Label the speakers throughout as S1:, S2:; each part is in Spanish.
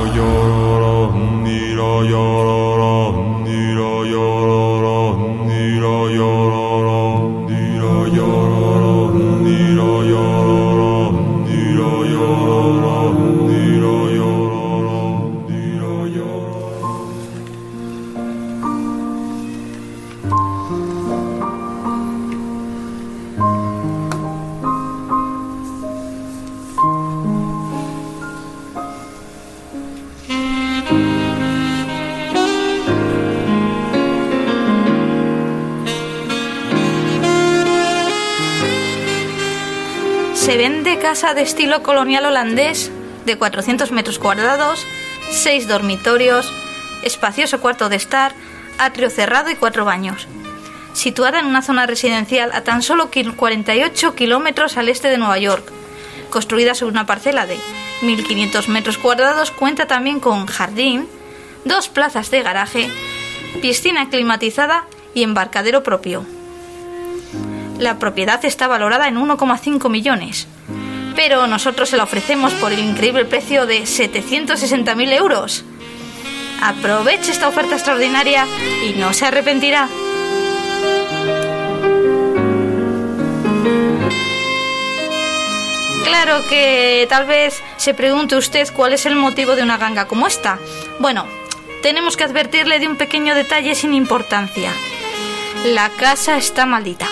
S1: Se de estilo colonial holandés de 400 metros cuadrados, 6 dormitorios, espacioso cuarto de estar, atrio cerrado y cuatro baños. Situada en una zona residencial a tan solo 48 kilómetros al este de Nueva York. Construida sobre una parcela de 1.500 metros cuadrados, cuenta también con jardín, dos plazas de garaje, piscina climatizada y embarcadero propio. La propiedad está valorada en 1,5 millones, pero nosotros se la ofrecemos por el increíble precio de 760.000 euros. Aproveche esta oferta extraordinaria y no se arrepentirá. Claro que tal vez se pregunte usted cuál es el motivo de una ganga como esta. Bueno, tenemos que advertirle de un pequeño detalle sin importancia. La casa está maldita.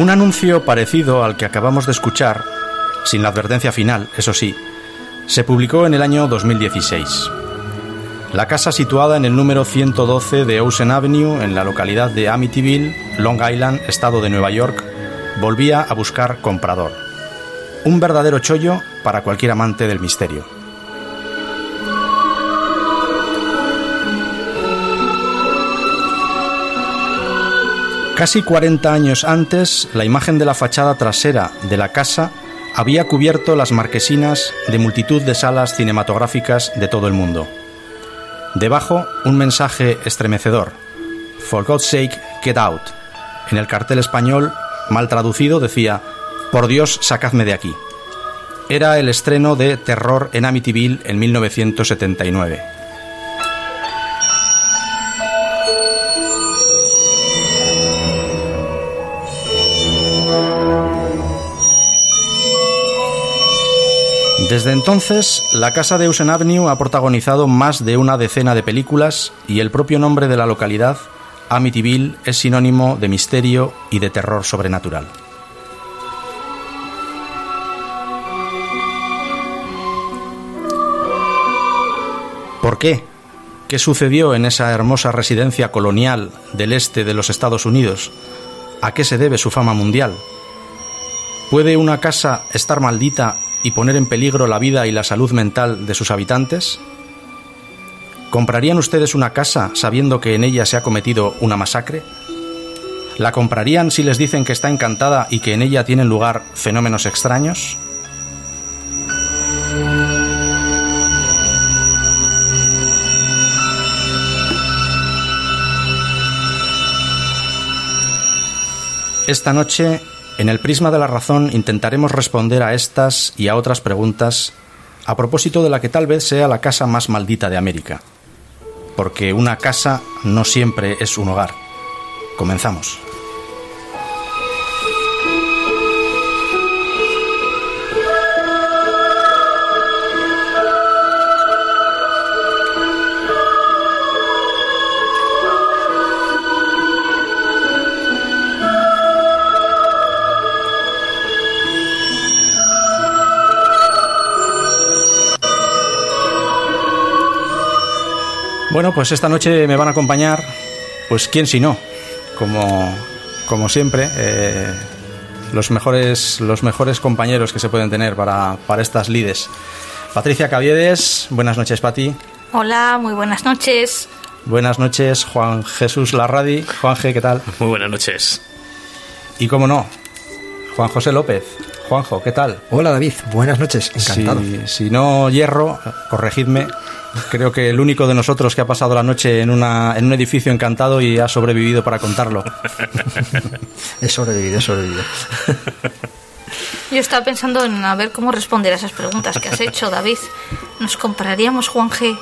S2: Un anuncio parecido al que acabamos de escuchar, sin la advertencia final, eso sí, se publicó en el año 2016. La casa situada en el número 112 de Ocean Avenue, en la localidad de Amityville, Long Island, estado de Nueva York, volvía a buscar comprador. Un verdadero chollo para cualquier amante del misterio. Casi 40 años antes, la imagen de la fachada trasera de la casa había cubierto las marquesinas de multitud de salas cinematográficas de todo el mundo. Debajo, un mensaje estremecedor. For God's sake, get out. En el cartel español, mal traducido, decía, Por Dios, sacadme de aquí. Era el estreno de Terror en Amityville en 1979. Desde entonces, la casa de Ocean Avenue ha protagonizado más de una decena de películas y el propio nombre de la localidad, Amityville, es sinónimo de misterio y de terror sobrenatural. ¿Por qué? ¿Qué sucedió en esa hermosa residencia colonial del este de los Estados Unidos? ¿A qué se debe su fama mundial? ¿Puede una casa estar maldita y poner en peligro la vida y la salud mental de sus habitantes? ¿Comprarían ustedes una casa sabiendo que en ella se ha cometido una masacre? ¿La comprarían si les dicen que está encantada y que en ella tienen lugar fenómenos extraños? Esta noche en el prisma de la razón intentaremos responder a estas y a otras preguntas a propósito de la que tal vez sea la casa más maldita de América. Porque una casa no siempre es un hogar. Comenzamos. Bueno, pues esta noche me van a acompañar, pues quién si no, como, como siempre, eh, los, mejores, los mejores compañeros que se pueden tener para, para estas lides. Patricia Caviedes, buenas noches, Pati.
S1: Hola, muy buenas noches.
S2: Buenas noches, Juan Jesús Larradi. Juanje, ¿qué tal?
S3: Muy buenas noches.
S2: Y cómo no, Juan José López. Juanjo, ¿qué tal?
S4: Hola David, buenas noches, encantado.
S2: Si, si no hierro, corregidme. Creo que el único de nosotros que ha pasado la noche en, una, en un edificio encantado y ha sobrevivido para contarlo.
S4: he sobrevivido, he sobrevivido.
S1: Yo estaba pensando en a ver cómo responder a esas preguntas que has hecho, David. ¿Nos compraríamos, Juan G.,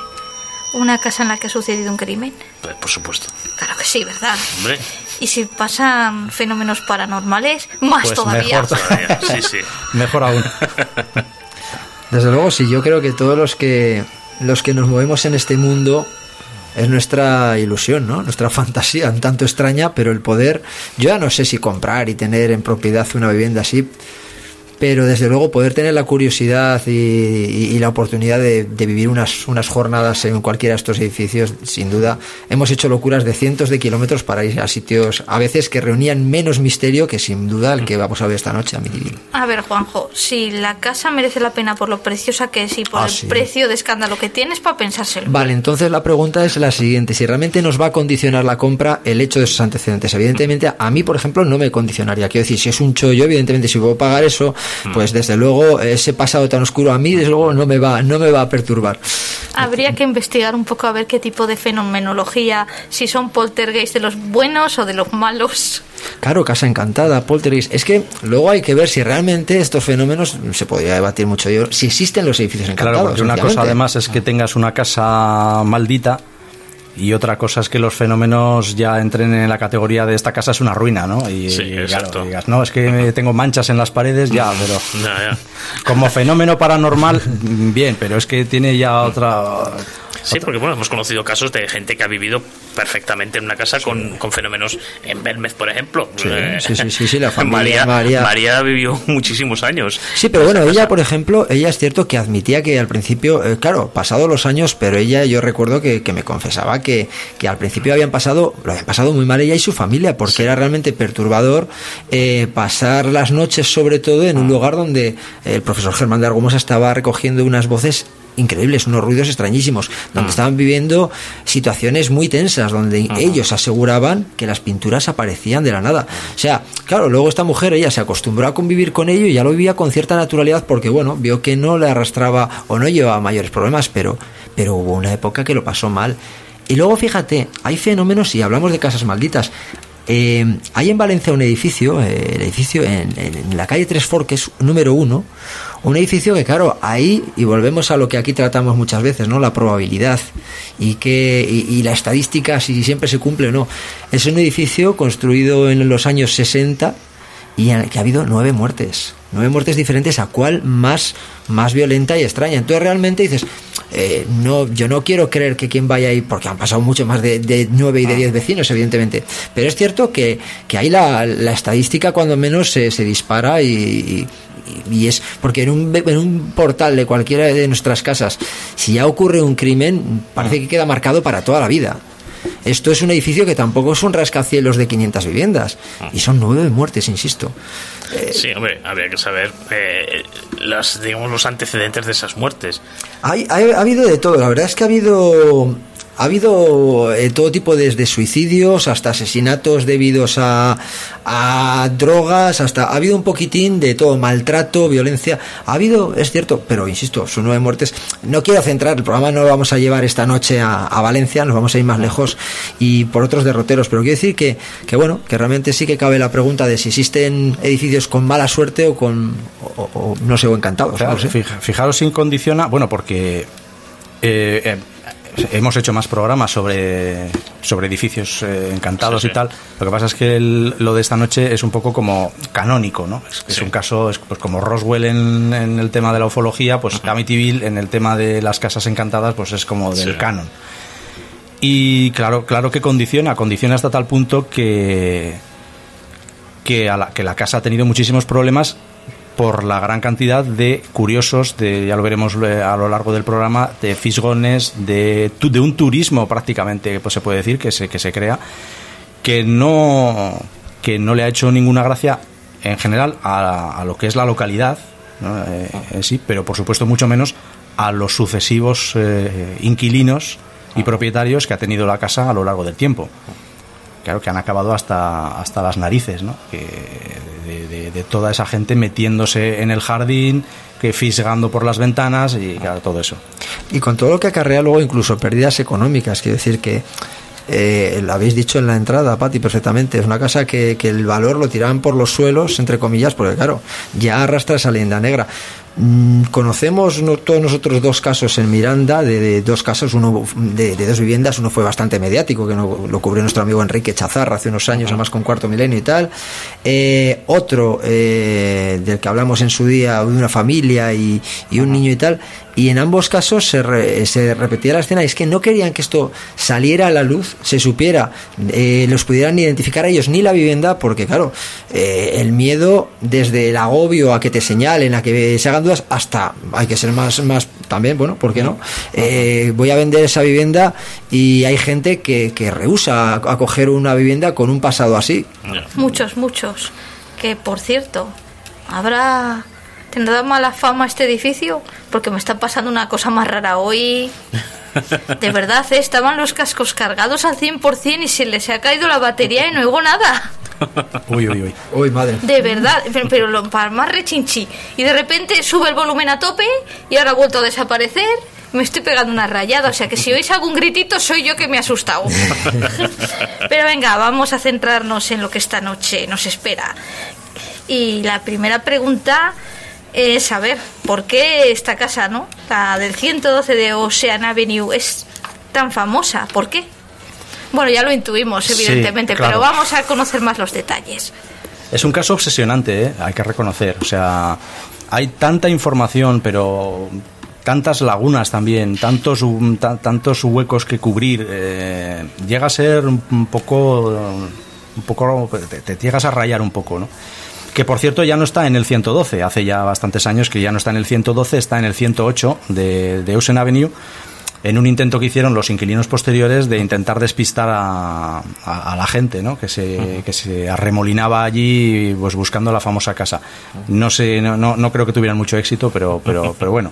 S1: una casa en la que ha sucedido un crimen?
S3: Pues, por supuesto.
S1: Claro que sí, ¿verdad?
S3: Hombre.
S1: Y si pasan fenómenos paranormales, más
S2: Pues
S1: todavía.
S2: mejor
S3: Todavía, Sí, sí.
S2: Mejor aún.
S4: Desde luego, sí, yo creo que todos los que los que nos movemos en este mundo es nuestra ilusión, ¿no? Nuestra fantasía, un tanto extraña, pero el poder, yo ya no sé si comprar y tener en propiedad una vivienda así, pero desde luego poder tener la curiosidad y, y- y la oportunidad de, de vivir unas, unas jornadas en cualquiera de estos edificios, sin duda, hemos hecho locuras de cientos de kilómetros para ir a sitios a veces que reunían menos misterio que sin duda el que vamos a ver esta noche a mi divino.
S1: A ver, Juanjo, si la casa merece la pena por lo preciosa que es y por
S4: Ah,
S1: el
S4: sí.
S1: precio de escándalo que tienes para pensárselo.
S4: Vale, entonces la pregunta es la siguiente. Si realmente nos va a condicionar la compra el hecho de esos antecedentes. Evidentemente, a mí, por ejemplo, no me condicionaría. Quiero decir, si es un chollo, evidentemente, si puedo pagar eso, pues desde luego ese pasado tan oscuro a mí, desde luego, no me va, no me va a perturbar.
S1: Habría que investigar un poco a ver qué tipo de fenomenología, si son poltergeist de los buenos o de los malos.
S4: Claro, casa encantada, poltergeist. Es que luego hay que ver si realmente estos fenómenos, se podría debatir mucho yo, si existen los edificios encantados.
S2: Claro, porque una cosa además es que tengas una casa maldita y otra cosa es que los fenómenos ya entren en la categoría de esta casa es una ruina, ¿no? Y,
S3: Sí,
S2: y, claro, digas, no, es que tengo manchas en las paredes, ya, pero
S3: Ya, ya.
S2: como fenómeno paranormal, bien, pero es que tiene ya otra...
S3: Sí, porque bueno, hemos conocido casos de gente que ha vivido perfectamente en una casa con, con fenómenos en Belmez, por ejemplo. Eh,
S4: sí, sí, sí, sí, la familia
S3: María,
S4: María-
S3: María vivió muchísimos años.
S4: Sí, pero bueno, ella, por ejemplo, ella es cierto que admitía que al principio, eh, claro, pasados los años, pero ella, yo recuerdo que, que me confesaba que, que al principio habían pasado, lo habían pasado muy mal ella y su familia, porque era realmente perturbador eh, pasar las noches, sobre todo, en un lugar donde el profesor Germán de Argumosa estaba recogiendo unas voces increíbles, unos ruidos extrañísimos, donde estaban viviendo situaciones muy tensas, donde ellos aseguraban que las pinturas aparecían de la nada. O sea, claro, luego esta mujer, ella se acostumbró a convivir con ello y ya lo vivía con cierta naturalidad porque, bueno, vio que no le arrastraba o no llevaba mayores problemas, pero, pero hubo una época que lo pasó mal. Y luego, fíjate, hay fenómenos, y hablamos de casas malditas, eh, hay en Valencia un edificio, eh, el edificio en, en la calle Tres Forques, número uno, un edificio que, claro, ahí, y volvemos a lo que aquí tratamos muchas veces, ¿no? La probabilidad y, que, y, y la estadística, si siempre se cumple o no. Es un edificio construido en los años 60 y en el que ha habido nueve muertes. Nueve muertes diferentes, a cuál más, más violenta y extraña. Entonces realmente dices, eh, no, yo no quiero creer que quien vaya ahí, porque han pasado mucho más de, de nueve y de diez vecinos, evidentemente. Pero es cierto que, que ahí la, la estadística cuando menos se, se dispara y, y- y es porque en un, en un portal de cualquiera de nuestras casas, si ya ocurre un crimen, parece que queda marcado para toda la vida. Esto es un edificio que tampoco es un rascacielos de 500 viviendas. Y son nueve muertes, insisto.
S3: Sí, hombre, habría que saber eh, las, digamos, los antecedentes de esas muertes.
S4: Hay- hay- ha habido de todo, la verdad es que ha habido ha habido eh, todo tipo desde suicidios hasta asesinatos debidos a, a drogas, hasta ha habido un poquitín de todo, maltrato, violencia, ha habido, es cierto, pero insisto, son nueve muertes. No quiero centrar, el programa no lo vamos a llevar esta noche a, a Valencia, nos vamos a ir más lejos y por otros derroteros, pero quiero decir que, que bueno, que realmente sí que cabe la pregunta de si existen edificios con mala suerte o con, o, no sé, o encantados.
S2: Claro,
S4: no sé.
S2: fijaros sin condiciona, bueno, porque eh, eh, hemos hecho más programas sobre, sobre edificios eh, encantados
S3: Sí, sí.
S2: y tal. Lo que pasa es que el- lo de esta noche es un poco como canónico, ¿no? Es, un caso, es, pues como Roswell en, en el tema de la ufología, pues Amityville en el tema de las casas encantadas, pues es como del canon. Y claro, claro que condiciona, condiciona hasta tal punto que que, a la, que la casa ha tenido muchísimos problemas por la gran cantidad de curiosos, de, ya lo veremos eh, a lo largo del programa, de fisgones, de, un turismo prácticamente, pues se puede decir, que se, que se crea, que no, que no le ha hecho ninguna gracia en general a, a lo que es la localidad, ¿no? Eh, en sí, pero por supuesto mucho menos a los sucesivos eh, inquilinos y propietarios que ha tenido la casa a lo largo del tiempo. Claro que han acabado hasta, hasta las narices, ¿no? Que de, toda esa gente metiéndose en el jardín, que fisgando por las ventanas y todo eso.
S4: Y con todo lo que acarrea luego incluso pérdidas económicas, quiero decir que eh, lo habéis dicho en la entrada, Pati, perfectamente. Es una casa que, que, el valor lo tiraban por los suelos, entre comillas, porque claro, ya arrastra esa leyenda negra. Mm, conocemos no, todos nosotros dos casos en Miranda, de, dos casos, uno de, dos viviendas, uno fue bastante mediático, que no, lo cubrió nuestro amigo Enrique Chazarra hace unos años, además con cuarto milenio y tal. Eh, otro eh, del que hablamos en su día, de una familia y, y un niño y tal, y en ambos casos se, re, se, repetía la escena, es que no querían que esto saliera a la luz, se supiera, eh, los pudieran identificar a ellos ni la vivienda, porque claro, eh, el miedo desde el agobio a que te señalen, a que se hagan dudas, hasta hay que ser más, más también, bueno, ¿por qué no? Eh, voy a vender esa vivienda y hay gente que, que rehúsa a coger una vivienda con un pasado así.
S1: Muchos, muchos. Que por cierto, habrá ¿Tendrá mala fama este edificio? Porque me está pasando una cosa más rara hoy. De verdad, ¿eh? estaban los cascos cargados al 100% y se les ha caído la batería y no oigo nada.
S2: Uy, uy, uy.
S4: Uy, madre.
S1: De verdad, pero, pero lo para más rechinchi. Y de repente sube el volumen a tope y ahora ha vuelto a desaparecer. Me estoy pegando una rayada, o sea que si oís algún gritito soy yo que me he asustado. Pero venga, vamos a centrarnos en lo que esta noche nos espera. Y la primera pregunta es saber por qué esta casa, ¿no? La del 112 de Ocean Avenue es tan famosa. ¿Por qué? Bueno, ya lo intuimos, evidentemente, sí, claro. pero vamos a conocer más los detalles.
S2: Es un caso obsesionante, ¿eh? hay que reconocer. O sea, hay tanta información, pero tantas lagunas también, tantos, tantos huecos que cubrir. Eh, llega a ser un poco, un poco, te, te llegas a rayar un poco, ¿no? Que por cierto ya no está en el 112, hace ya bastantes años que ya no está en el 112, está en el 108 de, de Ocean Avenue, en un intento que hicieron los inquilinos posteriores de intentar despistar a, a, a la gente ¿no? que, se, uh -huh. que se arremolinaba allí pues, buscando la famosa casa. No, sé, no, no, no creo que tuvieran mucho éxito, pero, pero, pero bueno.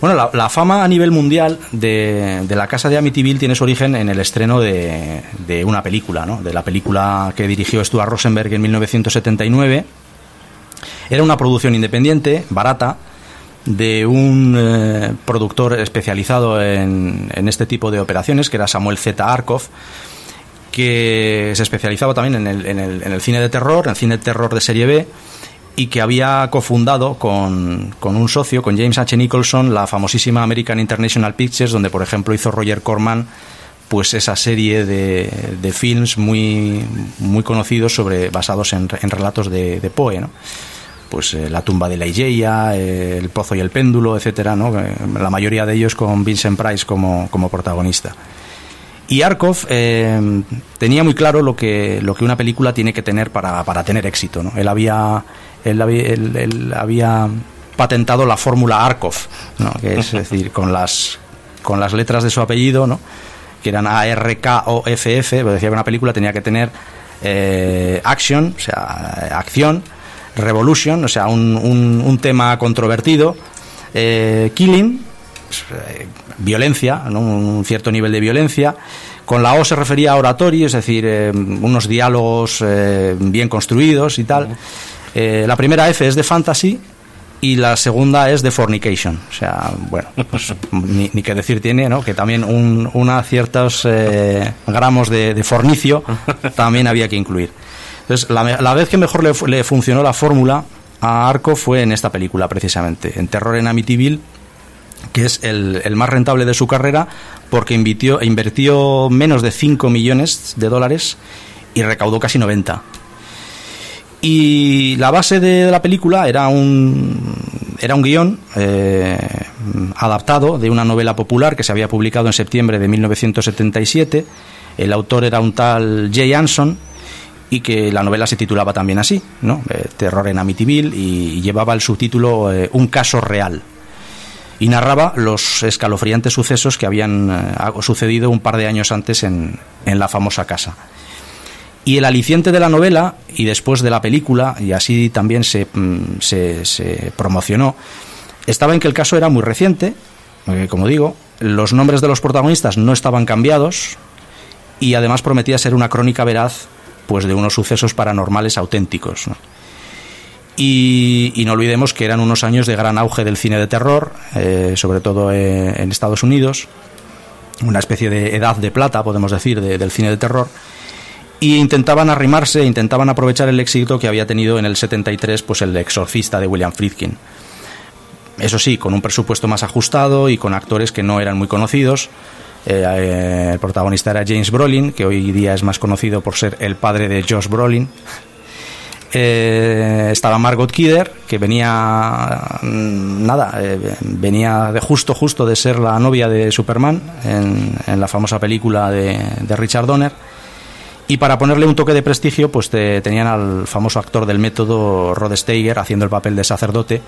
S2: Bueno, la, fama a nivel mundial de, la casa de Amityville tiene su origen en el estreno de, de, una película, ¿no? de la película que dirigió Stuart Rosenberg en 1979. Era una producción independiente, barata, de un eh, productor especializado en, en, este tipo de operaciones, que era Samuel Z. Arkoff, que se especializaba también en el, en el, en el cine de terror, en el cine de terror de serie B y que había cofundado con, con, un socio, con James H. Nicholson, la famosísima American International Pictures, donde por ejemplo hizo Roger Corman pues esa serie de, de films muy, muy conocidos sobre, basados en, en relatos de, de Poe, ¿no? pues eh, la tumba de la Igeia, eh, el pozo y el péndulo, etcétera, ¿no? la mayoría de ellos con Vincent Price como, como protagonista. Y Arkoff eh, tenía muy claro lo que, lo que una película tiene que tener para, para tener éxito. ¿no? Él, había, él, había, él, él había patentado la fórmula Arkoff, ¿no? que es decir, con las, con las letras de su apellido, ¿no? que eran A-R-K-O-F-F, pues decía que una película tenía que tener eh, action, o sea, acción, revolution, o sea, un, un, un tema controvertido, eh, killing, eh, violencia, ¿no? un cierto nivel de violencia. Con la O se refería a oratorio, es decir, eh, unos diálogos bien construidos y tal. Eh, la primera F es de fantasy y la segunda es de fornication. O sea, bueno, pues, ni, ni, que decir tiene, ¿no? Que también un, una ciertos eh, gramos de, de, fornicio también había que incluir. Entonces, la, la vez que mejor le, le funcionó la fórmula a Arco fue en esta película, precisamente, en Terror en Amityville, que es el, el, más rentable de su carrera porque invirtió, invirtió menos de 5 millones de dólares y recaudó casi 90. Y la base de la película era un, era un guion eh, adaptado de una novela popular que se había publicado en septiembre de 1977. El autor era un tal Jay Anson y que la novela se titulaba también así, ¿no? Eh, Terror en Amityville y, llevaba el subtítulo eh, Un caso real y narraba los escalofriantes sucesos que habían sucedido un par de años antes en, en, la famosa casa. Y el aliciente de la novela, y después de la película, y así también se, mm, se, promocionó, estaba en que el caso era muy reciente, como digo, los nombres de los protagonistas no estaban cambiados y además prometía ser una crónica veraz pues de unos sucesos paranormales auténticos. Y, no olvidemos que eran unos años de gran auge del cine de terror, eh, sobre todo eh, en Estados Unidos, una especie de edad de plata, podemos decir, del cine de terror. Y intentaban arrimarse, intentaban aprovechar el éxito que había tenido en el 73 pues el exorcista de William Friedkin. Eso sí, con un presupuesto más ajustado y con actores que no eran muy conocidos, eh, eh, el protagonista era James Brolin, que hoy día es más conocido por ser el padre de Josh Brolin. Eh, estaba Margot Kidder, que venía mm, nada, venía de justo justo de ser la novia de Superman en, la famosa película de, Richard Donner. Y para ponerle un toque de prestigio, pues tenían al famoso actor del método Rod Steiger haciendo el papel de sacerdote,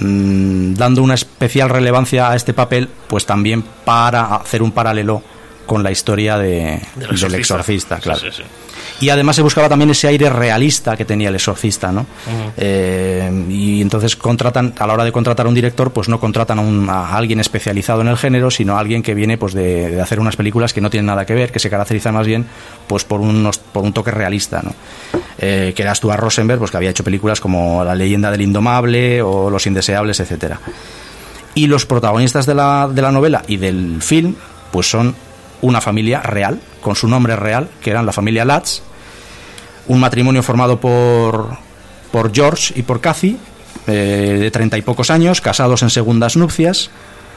S2: Mm, dando una especial relevancia a este papel, pues también para hacer un paralelo con la historia de, del exorcista, claro. Y además se buscaba también ese aire realista que tenía el exorcista, ¿no? Eh, y entonces contratan, a la hora de contratar a un director, pues no contratan a, alguien especializado en el género, sino a alguien que viene pues de, hacer unas películas que no tienen nada que ver, que se caracterizan más bien pues por, unos, por un toque realista, ¿no? Eh, que era Stuart Rosenberg, pues que había hecho películas como La leyenda del indomable o Los indeseables, etcétera. Y los protagonistas de la, de la novela y del film, pues son una familia real, con su nombre real, que eran la familia Latz, un matrimonio formado por, por George y por Cathy, eh, de treinta y pocos años, casados en segundas nupcias,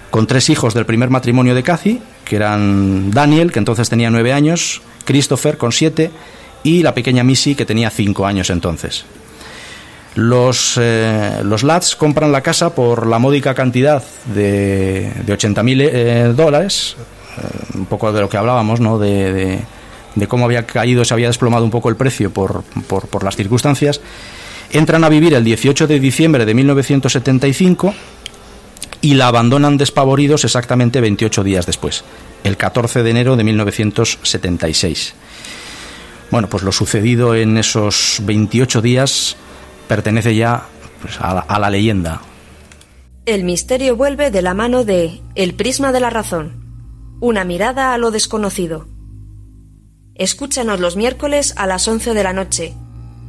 S2: con tres hijos del primer matrimonio de Cathy, que eran Daniel, que entonces tenía nueve años, Christopher, con siete, y la pequeña Missy, que tenía cinco años entonces. Los, eh, los Lats compran la casa por la módica cantidad de, de 80.000 eh, dólares, un poco de lo que hablábamos, ¿no? De, cómo había caído, se había desplomado un poco el precio por, por, las circunstancias. Entran a vivir el 18 de diciembre de 1975 y la abandonan despavoridos exactamente 28 días después, el 14 de enero de 1976. Bueno, pues lo sucedido en esos 28 días pertenece ya pues, a, a la leyenda.
S5: El misterio vuelve de la mano de El Prisma de la Razón una mirada a lo desconocido. Escúchanos los miércoles a las 11 de la noche.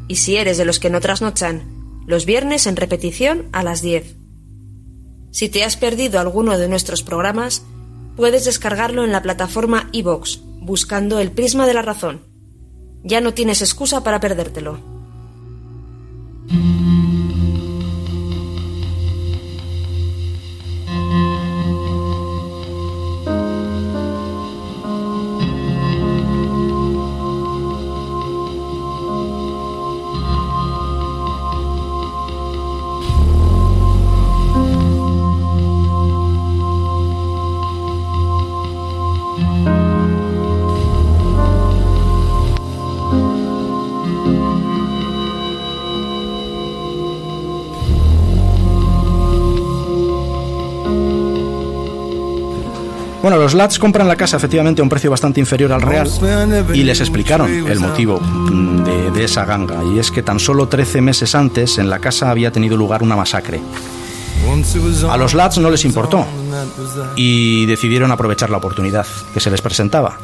S5: Y si eres de los que no trasnochan, los viernes en repetición a las 10. Si te has perdido alguno de nuestros programas, puedes descargarlo en la plataforma iVox, buscando el prisma de la razón. Ya no tienes excusa para perdértelo.
S2: Bueno, los Lats compran la casa efectivamente a un precio bastante inferior al real y les explicaron el motivo mm, de, esa ganga. Y es que tan solo 13 meses antes en la casa había tenido lugar una masacre. A los Lats no les importó y decidieron aprovechar la oportunidad que se les presentaba.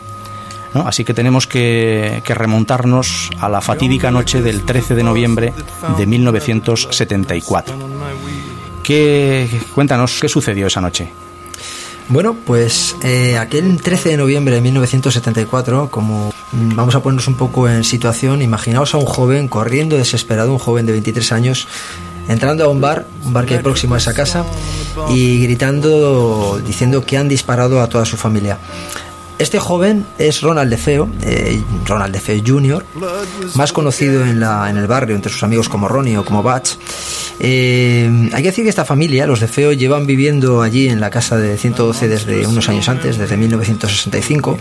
S2: Así que tenemos que, que, remontarnos a la fatídica noche del 13 de noviembre de 1974. ¿Qué, cuéntanos qué sucedió esa noche.
S4: Bueno, pues eh, aquel 13 de noviembre de 1974, como mm, vamos a ponernos un poco en situación, imaginaos a un joven corriendo desesperado, un joven de 23 años, entrando a un bar, un bar que hay próximo a esa casa, y gritando, diciendo que han disparado a toda su familia. Este joven es Ronald DeFeo, eh, Ronald DeFeo Jr., más conocido en, la, en el barrio entre sus amigos como Ronnie o como Batch. Eh, hay que decir que esta familia, los DeFeo, llevan viviendo allí en la casa de 112 desde unos años antes, desde 1965.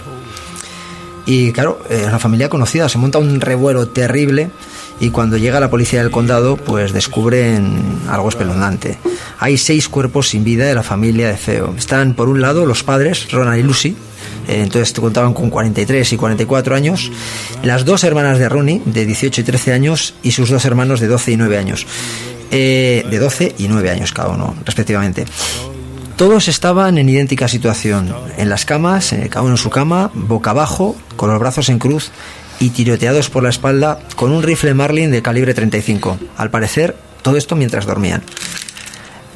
S4: Y claro, es una familia conocida, se monta un revuelo terrible y cuando llega la policía del condado, pues descubren algo espeluznante. Hay seis cuerpos sin vida de la familia de Feo. Están por un lado los padres, Ronald y Lucy, eh, entonces contaban con 43 y 44 años, las dos hermanas de Ronnie, de 18 y 13 años, y sus dos hermanos de 12 y 9 años. eh, de 12 y 9 años cada uno, respectivamente. Todos estaban en idéntica situación, en las camas, cada uno en su cama, boca abajo, con los brazos en cruz y tiroteados por la espalda con un rifle Marlin de calibre 35. Al parecer, todo esto mientras dormían.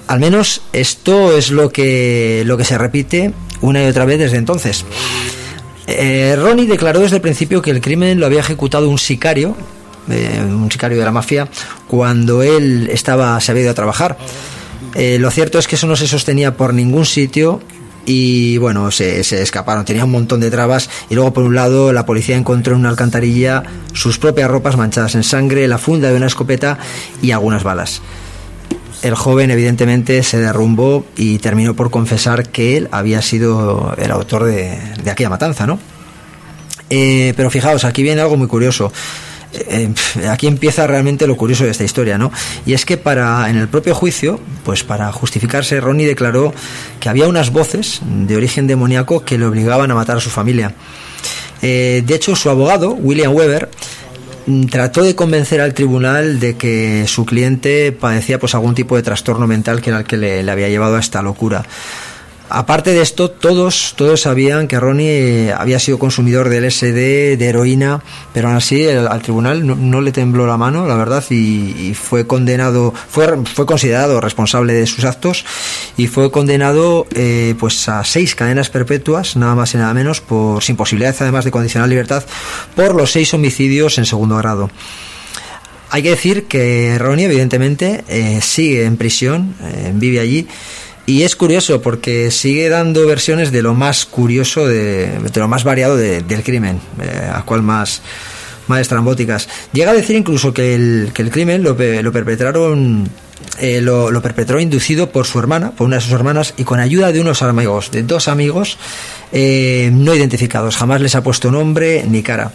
S4: Al menos esto es lo que, lo que se repite una y otra vez desde entonces. Eh, Ronnie declaró desde el principio que el crimen lo había ejecutado un sicario, eh, un sicario de la mafia, cuando él estaba, se había ido a trabajar. Eh, lo cierto es que eso no se sostenía por ningún sitio y bueno, se, se, escaparon, tenía un montón de trabas y luego por un lado la policía encontró en una alcantarilla sus propias ropas manchadas en sangre, la funda de una escopeta y algunas balas. El joven evidentemente se derrumbó y terminó por confesar que él había sido el autor de, de aquella matanza, ¿no? Eh, pero fijaos, aquí viene algo muy curioso. Eh, aquí empieza realmente lo curioso de esta historia, ¿no? Y es que para en el propio juicio, pues para justificarse, Ronnie declaró que había unas voces de origen demoníaco que le obligaban a matar a su familia. Eh, de hecho, su abogado, William Weber, trató de convencer al tribunal de que su cliente padecía pues algún tipo de trastorno mental que era el que le, le había llevado a esta locura. Aparte de esto, todos, todos sabían que Ronnie había sido consumidor de LSD, de heroína, pero aún así el, al tribunal no, le tembló la mano, la verdad, y, fue condenado, fue, fue considerado responsable de sus actos y fue condenado eh, pues a seis cadenas perpetuas, nada más y nada menos, por sin posibilidad además de condicionar libertad, por los seis homicidios en segundo grado. Hay que decir que Ronnie, evidentemente, eh, sigue en prisión, eh, vive allí. Y es curioso porque sigue dando versiones de lo más curioso, de, de lo más variado de, del crimen, eh, a cual más, más estrambóticas. Llega a decir incluso que el, crimen lo, lo perpetraron. Eh, lo, lo, perpetró inducido por su hermana, por una de sus hermanas, y con ayuda de unos amigos, de dos amigos eh, no identificados. Jamás les ha puesto nombre ni cara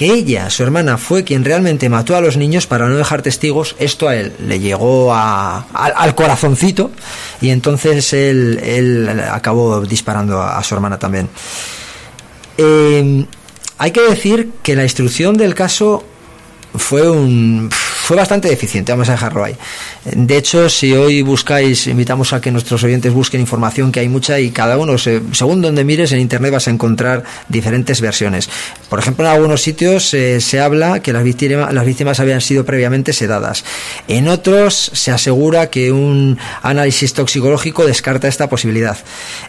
S4: que ella, su hermana, fue quien realmente mató a los niños para no dejar testigos, esto a él le llegó a, al corazoncito y entonces él, él acabó disparando a, a, su hermana también. Eh, hay que decir que la instrucción del caso fue un fue bastante deficiente, vamos a dejarlo ahí. De hecho, si hoy buscáis, invitamos a que nuestros oyentes busquen información, que hay mucha y cada uno, según donde mires en internet vas a encontrar diferentes versiones. Por ejemplo, en algunos sitios eh, se habla que las víctimas, las víctimas habían sido previamente sedadas. En otros se asegura que un análisis toxicológico descarta esta posibilidad.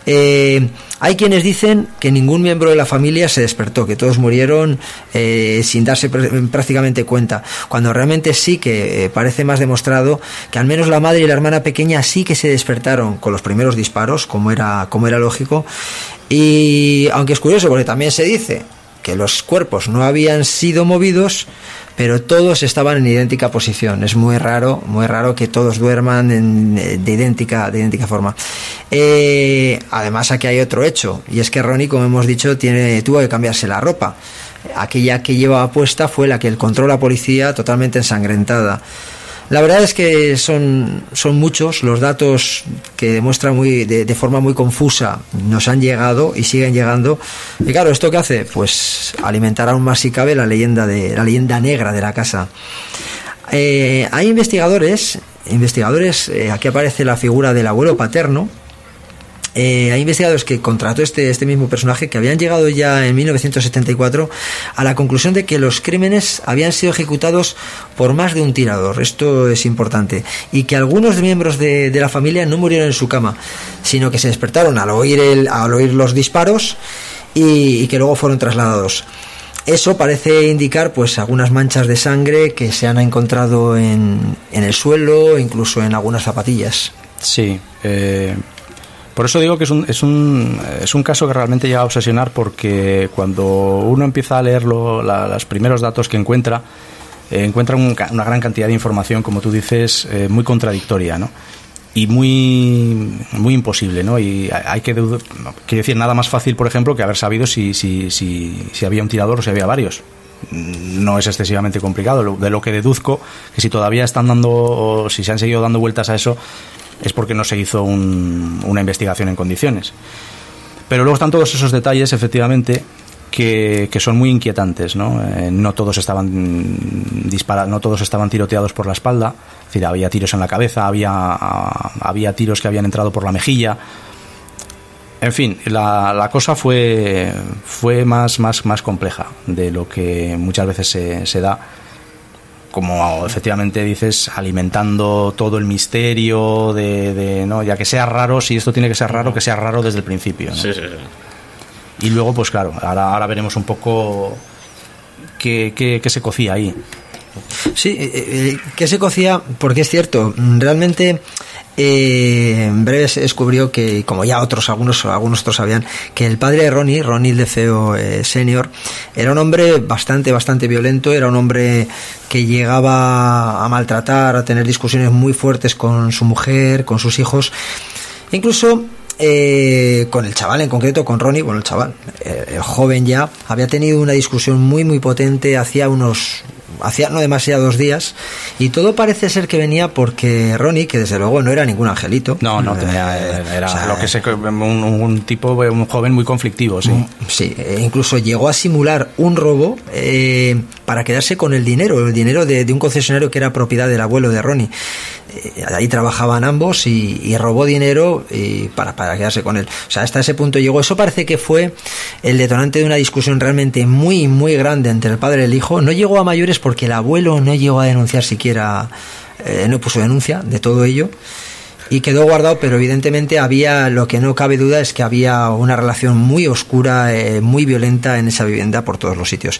S4: Eh, hay quienes dicen que ningún miembro de la familia se despertó, que todos murieron eh, sin darse prácticamente cuenta, cuando realmente sí que eh, parece más demostrado que al menos la madre y la hermana pequeña sí que se despertaron con los primeros disparos, como era, como era lógico, y aunque es curioso porque también se dice que los cuerpos no habían sido movidos, pero todos estaban en idéntica posición. Es muy raro, muy raro que todos duerman en, de, idéntica, de idéntica forma. Eh, además, aquí hay otro hecho, y es que Ronnie, como hemos dicho, tiene, tuvo que cambiarse la ropa. Aquella que llevaba puesta fue la que encontró la policía totalmente ensangrentada. La verdad es que son, son muchos los datos que demuestran muy, de, forma muy confusa, nos han llegado y siguen llegando. Y claro, ¿esto qué hace? Pues alimentar aún más si cabe la leyenda, de, la leyenda negra de la casa. Eh, hay investigadores, investigadores, eh, aquí aparece la figura del abuelo paterno, eh, hay investigadores que contrató este, este mismo personaje que habían llegado ya en 1974 a la conclusión de que los crímenes habían sido ejecutados por más de un tirador. Esto es importante. Y que algunos miembros de, la familia no murieron en su cama, sino que se despertaron al oír, el, al oír los disparos y, y que luego fueron trasladados. Eso parece indicar pues algunas manchas de sangre que se han encontrado en, en el suelo, incluso en algunas zapatillas.
S2: Sí, eh, por eso digo que es un, es un, es un caso que realmente llega a obsesionar porque cuando uno empieza a leer lo, la, los primeros datos que encuentra, eh, encuentra un, una gran cantidad de información, como tú dices, eh, muy contradictoria, ¿no? Y muy, muy imposible, ¿no? Y hay que, quiero decir, nada más fácil, por ejemplo, que haber sabido si, si, si, si había un tirador o si había varios no es excesivamente complicado. De lo que deduzco, que si todavía están dando, o si se han seguido dando vueltas a eso, es porque no se hizo un, una investigación en condiciones. Pero luego están todos esos detalles, efectivamente, que, son muy inquietantes, ¿no? Eh, no todos estaban dispara, no todos estaban tiroteados por la espalda, es decir, había tiros en la cabeza, había, había tiros que habían entrado por la mejilla. En fin, la, cosa fue, fue más, más, más compleja de lo que muchas veces se da como efectivamente dices, alimentando todo el misterio de, de, no, ya que sea raro, si esto tiene que ser raro, que sea raro desde el principio. ¿no?
S3: Sí, sí, sí.
S2: Y luego, pues claro, ahora, ahora veremos un poco qué, qué, qué se cocía ahí.
S4: Sí, eh, eh, que se cocía, porque es cierto, realmente eh, en breve se descubrió que, como ya otros, algunos, algunos otros sabían, que el padre de Ronnie, Ronnie de Feo eh, Senior, era un hombre bastante, bastante violento, era un hombre que llegaba a maltratar, a tener discusiones muy fuertes con su mujer, con sus hijos, incluso eh, con el chaval en concreto, con Ronnie, bueno, el chaval, eh, el joven ya, había tenido una discusión muy, muy potente hacía unos, hacía no demasiados días, y todo parece ser que venía porque Ronnie, que desde luego no era ningún angelito,
S2: No, no,
S4: eh,
S2: tenía, era
S4: o sea,
S2: lo que se, un, un tipo, un joven muy conflictivo, sí.
S4: Sí, e incluso llegó a simular un robo eh, para quedarse con el dinero, el dinero de, de, un concesionario que era propiedad del abuelo de Ronnie. Eh, ahí trabajaban ambos y, robó dinero y para, para quedarse con él. O sea, hasta ese punto llegó. Eso parece que fue el detonante de una discusión realmente muy, muy grande entre el padre y el hijo. No llegó a mayores porque el abuelo no llegó a denunciar siquiera, eh, no puso denuncia de todo ello y quedó guardado, pero evidentemente había, lo que no cabe duda es que había una relación muy oscura, eh, muy violenta en esa vivienda por todos los sitios.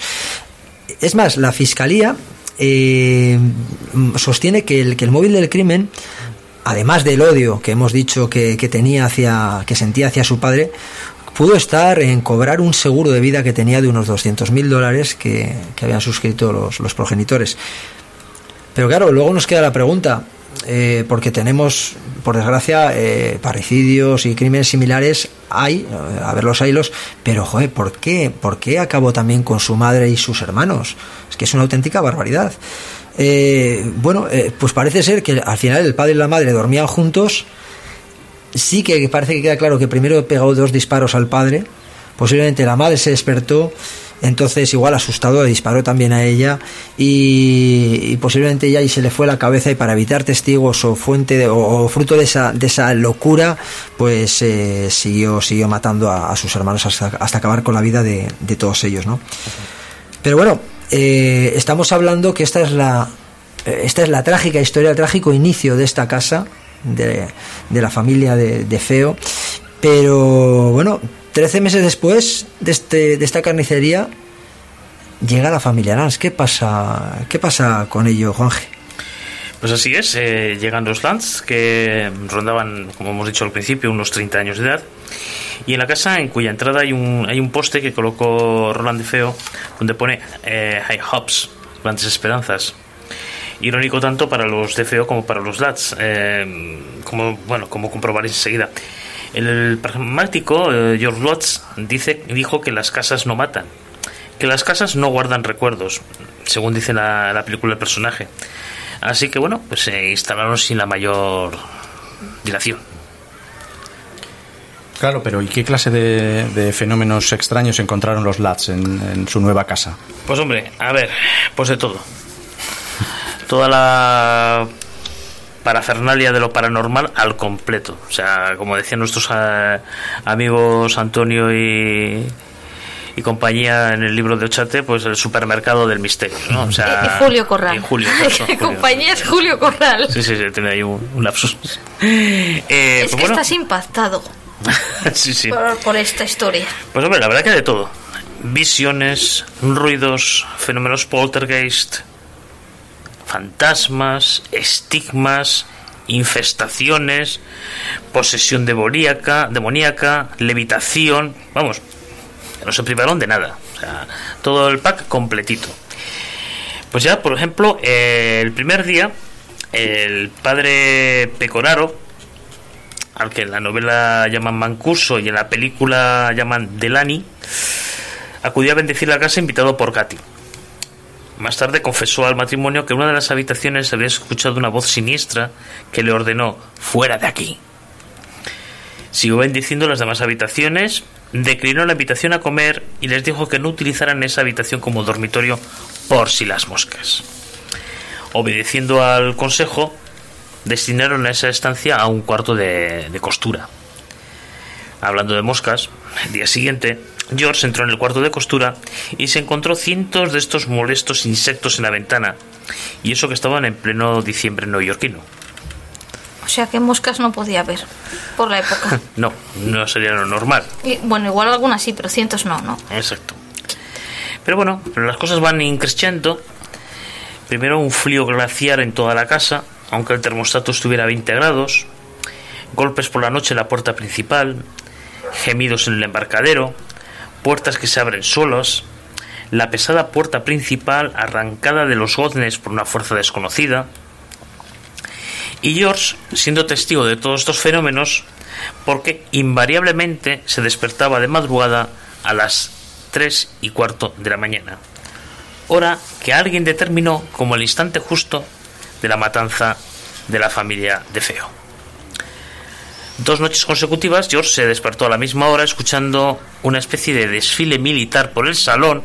S4: Es más, la fiscalía eh, sostiene que el, que el móvil del crimen, además del odio que hemos dicho que, que tenía hacia, que sentía hacia su padre, pudo estar en cobrar un seguro de vida que tenía de unos 200 mil dólares que, que, habían suscrito los, los progenitores. Pero claro, luego nos queda la pregunta, eh, porque tenemos, por desgracia, eh, parricidios y crímenes similares hay, eh, a ver los hilos, pero joder, ¿por qué? ¿Por qué acabó también con su madre y sus hermanos? Es que es una auténtica barbaridad. Eh, bueno, eh, pues parece ser que al final el padre y la madre dormían juntos. Sí que parece que queda claro que primero pegó dos disparos al padre. Posiblemente la madre se despertó entonces, igual asustado, disparó también a ella y, y, posiblemente ya y se le fue la cabeza y para evitar testigos o fuente de, o, fruto de esa, de esa locura, pues eh, siguió, siguió matando a, sus hermanos hasta, hasta, acabar con la vida de, de todos ellos, ¿no? Pero bueno, eh, estamos hablando que esta es la esta es la trágica historia, el trágico inicio de esta casa, de, de la familia de, de Feo. Pero bueno, Trece meses después de, este, de esta carnicería llega la familia Lance. ¿Qué pasa, qué pasa con ello, Juanje?
S3: Pues así es, eh, llegan los Lance que rondaban, como hemos dicho al principio, unos 30 años de edad. Y en la casa, en cuya entrada hay un, hay un poste que colocó Roland de Feo, donde pone eh, High Hopes, grandes esperanzas. Irónico tanto para los de Feo como para los Lats, eh, como, bueno, como comprobaréis enseguida. El pragmático eh, George Lutz dice, dijo que las casas no matan, que las casas no guardan recuerdos, según dice la, la película el personaje. Así que bueno, pues se instalaron sin la mayor dilación.
S2: Claro, pero ¿y qué clase de, de fenómenos extraños encontraron los Lats en, en, su nueva casa?
S3: Pues hombre, a ver, pues de todo. Toda la parafernalia de lo paranormal al completo. O sea, como decían nuestros uh, amigos Antonio y, y compañía en el libro de Ochate, pues el supermercado del misterio, ¿no? O sea,
S1: y, y Julio Corral.
S3: Y Julio,
S1: eso, Julio. compañía es Julio Corral.
S3: Sí, sí, sí, tiene ahí un, un lapsus.
S1: Eh, es pues que bueno. estás impactado
S3: sí, sí.
S1: Por, por esta historia.
S3: Pues hombre, la verdad que de todo. Visiones, ruidos, fenómenos poltergeist, fantasmas, estigmas, infestaciones, posesión demoníaca, demoníaca, levitación, vamos, no se privaron de nada, o sea, todo el pack completito. Pues ya, por ejemplo, eh, el primer día, el padre Pecoraro, al que en la novela llaman Mancuso y en la película llaman Delani, acudió a bendecir la casa invitado por Katy. Más tarde confesó al matrimonio que en una de las habitaciones había escuchado una voz siniestra que le ordenó fuera de aquí. Siguió bendiciendo las demás habitaciones declinó la invitación a comer y les dijo que no utilizaran esa habitación como dormitorio por si las moscas. Obedeciendo al consejo, destinaron esa estancia a un cuarto de, de costura. Hablando de moscas, el día siguiente, George entró en el cuarto de costura y se encontró cientos de estos molestos insectos en la ventana, y eso que estaban en pleno diciembre neoyorquino.
S1: O sea que moscas no podía haber por la época.
S3: No, no sería lo normal.
S1: Y, bueno, igual algunas sí, pero cientos no, ¿no?
S3: Exacto. Pero bueno, las cosas van increciendo. Primero un frío glaciar en toda la casa, aunque el termostato estuviera a 20 grados. Golpes por la noche en la puerta principal. Gemidos en el embarcadero. Puertas que se abren solas. La pesada puerta principal arrancada de los goznes por una fuerza desconocida. Y George, siendo testigo de todos estos fenómenos, porque invariablemente se despertaba de madrugada a las 3 y cuarto de la mañana, hora que alguien determinó como el instante justo de la matanza de la familia de Feo. Dos noches consecutivas, George se despertó a la misma hora escuchando una especie de desfile militar por el salón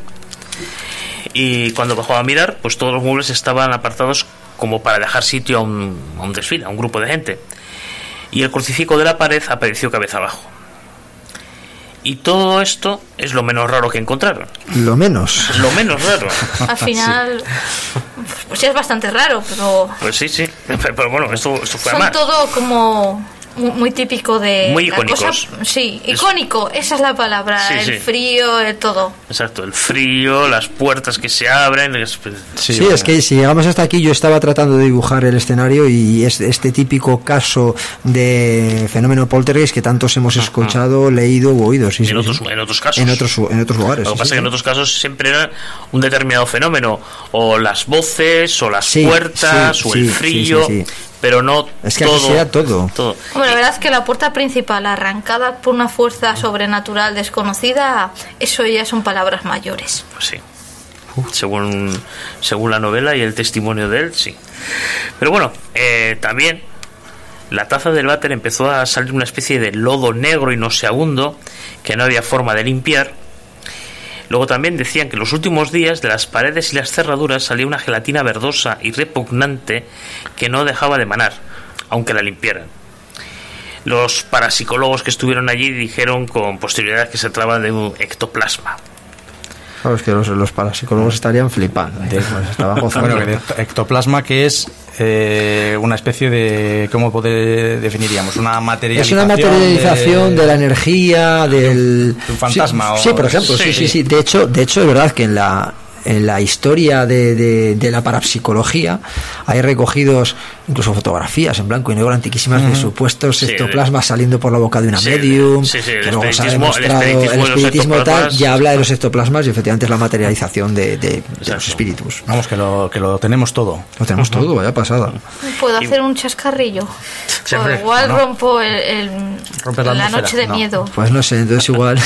S3: y cuando bajó a mirar, pues todos los muebles estaban apartados como para dejar sitio a un, a un desfile, a un grupo de gente. Y el crucifijo de la pared apareció cabeza abajo. Y todo esto es lo menos raro que encontraron.
S4: Lo menos.
S3: Lo menos raro.
S1: Al final, pues sí es bastante raro, pero
S3: Pues sí, sí. Pero bueno, esto, esto fue a
S1: son
S3: más.
S1: todo como muy típico de
S3: Muy
S1: la
S3: icónicos.
S1: cosa- sí,
S3: Es-
S1: icónico, esa es la palabra,
S3: Sí,
S1: el
S3: sí.
S1: frío, el todo.
S3: Exacto, el frío, las puertas que se abren. es-
S4: Sí,
S2: bueno.
S4: es que si llegamos hasta aquí yo estaba tratando de dibujar el escenario y es este típico caso de fenómeno poltergeist que tantos hemos escuchado, leído u oído. Sí, sí,
S3: en,
S4: sí.
S3: otros, en otros casos.
S4: En otros, en otros lugares.
S3: Lo que
S4: sí,
S3: pasa es
S4: sí,
S3: que en
S4: sí.
S3: otros casos siempre era un determinado fenómeno, o las voces, o las
S4: Sí,
S3: puertas,
S4: sí,
S3: o
S4: sí,
S3: el
S4: sí,
S3: frío,
S4: sí, sí.
S3: Pero no
S4: Es que
S3: todo.
S4: sea todo.
S3: todo.
S1: Hombre, la verdad es que la puerta principal arrancada por una fuerza sobrenatural desconocida, eso ya son palabras mayores.
S3: Pues sí. Según, según la novela y el testimonio de él, sí. Pero bueno, eh, también la taza del váter empezó a salir una especie de lodo negro y nauseabundo que no había forma de limpiar. Luego también decían que en los últimos días de las paredes y las cerraduras salía una gelatina verdosa y repugnante que no dejaba de manar, aunque la limpiaran. Los parapsicólogos que estuvieron allí dijeron con posterioridad que se trataba de un ectoplasma.
S4: Claro, es que los, los parapsicólogos estarían flipando. ¿eh? Pues.
S2: Bueno, que de ectoplasma que es eh, una especie de ¿cómo poder definiríamos? Una
S4: Es
S2: materialización
S4: una materialización de, la energía del
S2: de un fantasma
S4: Sí,
S2: o-
S4: sí, por ejemplo, sí,
S3: Sí.
S4: sí, sí. De hecho, de hecho es verdad que en la en la historia de, de- de la parapsicología hay recogidos incluso fotografías en blanco y negro antiquísimas de supuestos
S3: Sí,
S4: ectoplasmas saliendo por la boca de una
S3: Sí,
S4: medium
S3: sí, sí, el
S4: que luego se ha
S3: espiritismo- el
S4: demostrado
S3: espiritismo de los
S4: espiritismo tal ya habla de los ectoplasmas y efectivamente es la materialización de, de- de los espíritus
S2: Vamos, que lo, que lo tenemos todo.
S4: lo tenemos todo vaya pasada
S1: ¿Puedo hacer un chascarrillo? O igual
S2: no.
S1: rompo el, el-
S2: la
S1: la noche de
S2: no.
S1: miedo.
S4: pues no sé entonces igual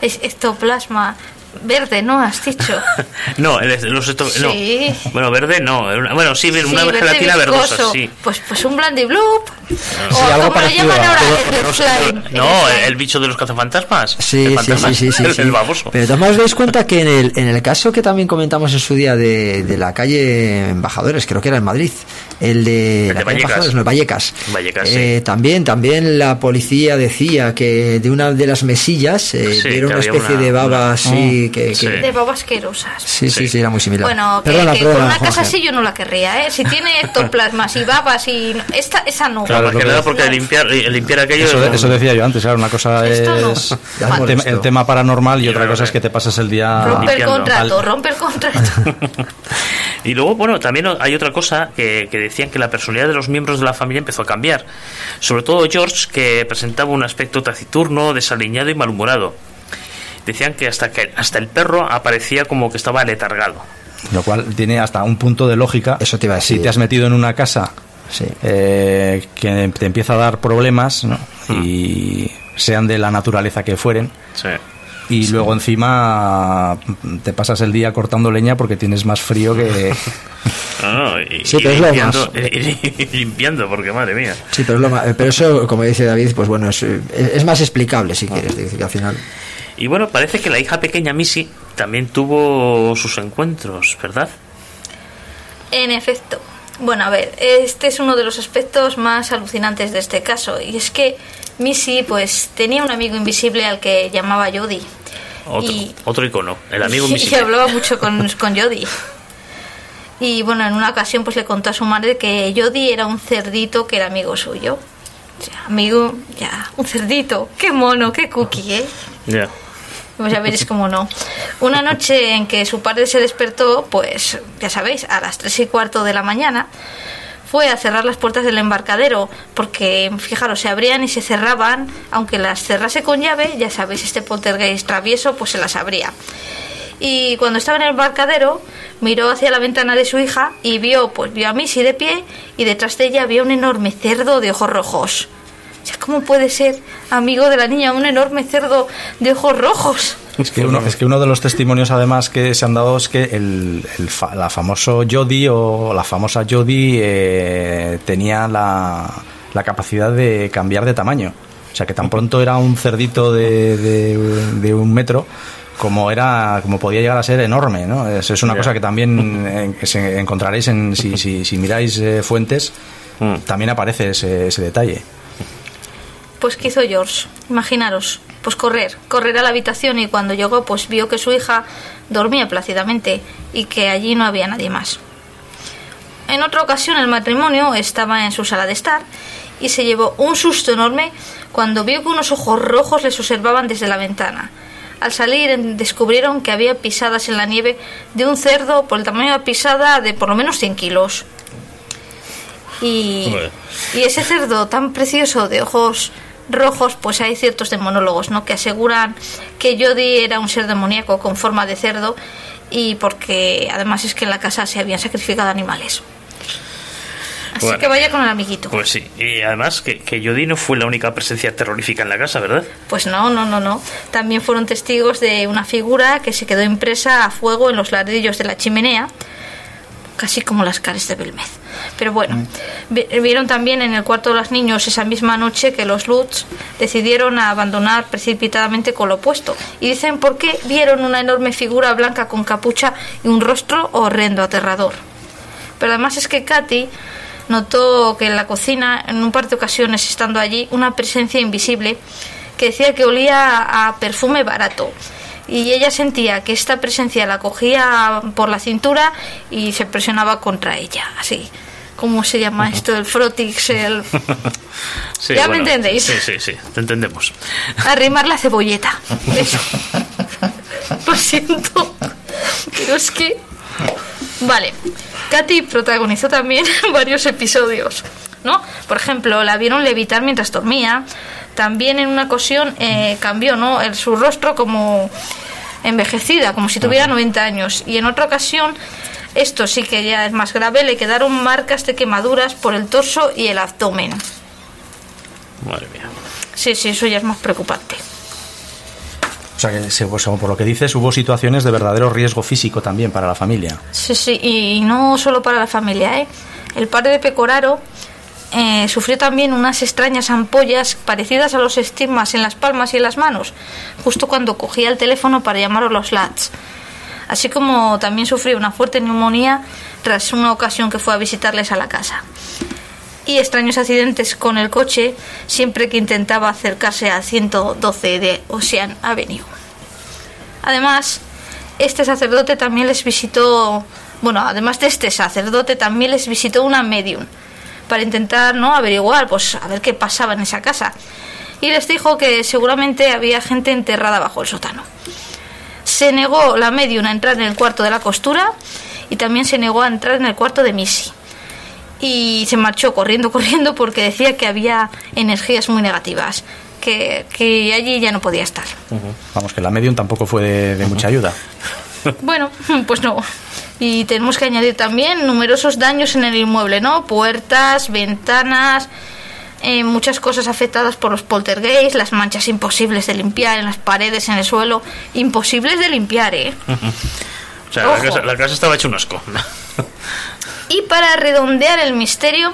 S1: Es ectoplasma verde, ¿no? Has dicho.
S3: No, el- los esto- no.
S1: Sí.
S3: Bueno, verde no. una- Bueno, sí,
S1: Sí,
S3: una
S1: verde
S3: gelatina verdosa, sí.
S1: Pues, pues un blandibloop. o
S4: algo
S1: como lo
S4: parecido
S1: llaman ahora, el.
S3: No,
S1: el
S3: bicho de los cazafantasmas.
S4: Sí, sí,
S3: fantasma,
S4: sí, sí, sí,
S3: el,
S4: sí.
S3: el baboso.
S4: Pero maneras, os dais cuenta que en el, en el caso que también comentamos en su día de, de la calle Embajadores, creo que era en Madrid, el de,
S3: El de Vallecas.
S4: Embajadores, no, Vallecas.
S3: Vallecas,
S4: Eh, También, también la policía decía que de una de las mesillas eh,
S3: Sí,
S4: vieron
S3: que
S4: una especie
S3: una-
S4: de baba
S3: una-
S4: así que,
S3: Sí.
S4: que-
S1: De babas asquerosas.
S4: Sí, sí,
S3: Sí.
S4: sí, era muy similar.
S1: Bueno, que,
S4: Perdona,
S1: que
S4: perdona,
S1: con una casa así yo no la querría, ¿eh? Si tiene ectoplasmas y babas y... Esta, esa no.
S2: Claro,
S3: que
S2: que
S3: nada
S2: es.
S3: porque limpiar, eh, limpiar aquello.
S2: Eso,
S3: es-
S2: eso decía yo antes, claro, una cosa
S1: no.
S2: es el, tema, el tema paranormal y
S3: Y
S2: otra cosa es que te pasas el día
S1: Rompe el
S3: limpiando.
S1: contrato,
S2: Al-
S1: rompe el contrato.
S3: Y luego, bueno, también hay otra cosa que, que decían que la personalidad de los miembros de la familia empezó a cambiar. Sobre todo George, que presentaba un aspecto taciturno, desaliñado y malhumorado. Decían que hasta, que hasta el perro aparecía como que estaba letargado.
S2: Lo cual tiene hasta un punto de lógica.
S4: Eso te iba a decir.
S2: Si te has metido en una casa
S4: Sí.
S2: eh, que te empieza a dar problemas ¿no?
S4: Hmm.
S2: y sean de la naturaleza que fueren,
S3: Sí.
S2: Y luego encima te pasas el día cortando leña porque tienes más frío que...
S3: No, no, y,
S4: Sí,
S3: y
S4: es lo
S3: limpiando,
S4: más.
S3: y- limpiando, porque madre mía.
S4: Sí, pero, es lo ma- pero eso, como dice David, pues bueno, es, es más explicable si quieres. es decir, que al final.
S3: Y bueno, parece que la hija pequeña Missy también tuvo sus encuentros, ¿verdad?
S1: En efecto. Bueno, a ver, este es uno de los aspectos más alucinantes de este caso. Y es que Missy, pues, tenía un amigo invisible al que llamaba Jody.
S3: Otro,
S1: Y-
S3: otro icono, el amigo
S1: y
S3: invisible.
S1: hablaba mucho con, con Jody. Y bueno, en una ocasión pues le contó a su madre que Jody era un cerdito que era amigo suyo. O sea, amigo, ya, un cerdito. Qué mono, qué cookie, ¿eh?
S3: Ya.
S1: Pues ya veréis cómo no. Una noche en que su padre se despertó, pues ya sabéis, a las tres y cuarto de la mañana, fue a cerrar las puertas del embarcadero, porque fijaros, se abrían y se cerraban, aunque las cerrase con llave, ya sabéis, este poltergeist travieso, pues se las abría. Y cuando estaba en el embarcadero, miró hacia la ventana de su hija y vio, pues vio a Missy de pie y detrás de ella había un enorme cerdo de ojos rojos. O sea, ¿cómo puede ser amigo de la niña un enorme cerdo de ojos rojos?
S2: Es que, uno, es que uno de los testimonios además que se han dado es que el, el fa- la famoso Jody o la famosa Jody eh, tenía la, la capacidad de cambiar de tamaño. O sea que tan pronto era un cerdito de, de- de un metro como era como podía llegar a ser enorme. ¿no? Es, es una cosa que también eh, que se encontraréis en, si, si, si miráis eh, fuentes.
S3: Mm.
S2: También aparece ese, ese detalle.
S1: Pues ¿qué hizo George? Imaginaros, pues correr, correr a la habitación y cuando llegó pues vio que su hija dormía plácidamente y que allí no había nadie más. En otra ocasión el matrimonio estaba en su sala de estar y se llevó un susto enorme cuando vio que unos ojos rojos les observaban desde la ventana. Al salir descubrieron que había pisadas en la nieve de un cerdo por el tamaño de la pisada de por lo menos 100 kilos. Y, y ese cerdo tan precioso de ojos rojos, pues hay ciertos demonólogos, ¿no? Que aseguran que Jody era un ser demoníaco con forma de cerdo y porque además es que en la casa se habían sacrificado animales. Así
S3: Bueno.
S1: que vaya con el amiguito.
S3: Pues sí, y además que, que Jodie no fue la única presencia terrorífica en la casa, ¿verdad?
S1: Pues no, no, no, no. También fueron testigos de una figura que se quedó impresa a fuego en los ladrillos de la chimenea, casi como las caras de Belmez. Pero bueno, vi- vieron también en el cuarto de los niños esa misma noche que los Lutz decidieron abandonar precipitadamente con lo opuesto. Y dicen por qué vieron una enorme figura blanca con capucha y un rostro horrendo, aterrador. Pero además es que Katy notó que en la cocina, en un par de ocasiones estando allí, una presencia invisible que decía que olía a perfume barato. Y ella sentía que esta presencia la cogía por la cintura y se presionaba contra ella, así. ¿Cómo se llama esto? El frotix, el...
S3: Sí,
S1: Ya me entendéis.
S3: Sí, sí, sí, te entendemos.
S1: Arrimar la cebolleta. Eso. Lo siento. Pero es que. Vale. Katy protagonizó también varios episodios. ¿No? Por ejemplo, la vieron levitar mientras dormía. También en una ocasión eh, cambió, ¿no? El, su rostro como envejecida, como si tuviera 90 años. Y en otra ocasión, esto sí que ya es más grave, le quedaron marcas de quemaduras por el torso y el abdomen.
S3: Madre mía.
S1: Sí, sí, eso ya es más preocupante.
S2: O sea que, se- pues, según por lo que dices, hubo situaciones de verdadero riesgo físico también para la familia.
S1: Sí, sí, y no solo para la familia, ¿eh? El padre de Pecoraro eh, sufrió también unas extrañas ampollas parecidas a los estigmas en las palmas y en las manos, justo cuando cogía el teléfono para llamar a los lads. Así como también sufrió una fuerte neumonía tras una ocasión que fue a visitarles a la casa. Y extraños accidentes con el coche siempre que intentaba acercarse al 112 de Ocean Avenue. Además, este sacerdote también les visitó, bueno, además de este sacerdote también les visitó una medium para intentar, ¿no? averiguar, pues a ver qué pasaba en esa casa. Y les dijo que seguramente había gente enterrada bajo el sótano. Se negó la medium a entrar en el cuarto de la costura y también se negó a entrar en el cuarto de Missy. Y se marchó corriendo, corriendo porque decía que había energías muy negativas, que, que allí ya no podía estar.
S2: Vamos, que la medium tampoco fue de, de mucha ayuda.
S1: Bueno, pues no. Y tenemos que añadir también numerosos daños en el inmueble, ¿no? Puertas, ventanas, eh, muchas cosas afectadas por los poltergeists, las manchas imposibles de limpiar en las paredes, en el suelo, imposibles de limpiar, ¿eh?
S3: O sea, la casa, la casa estaba hecha un asco.
S1: Y para redondear el misterio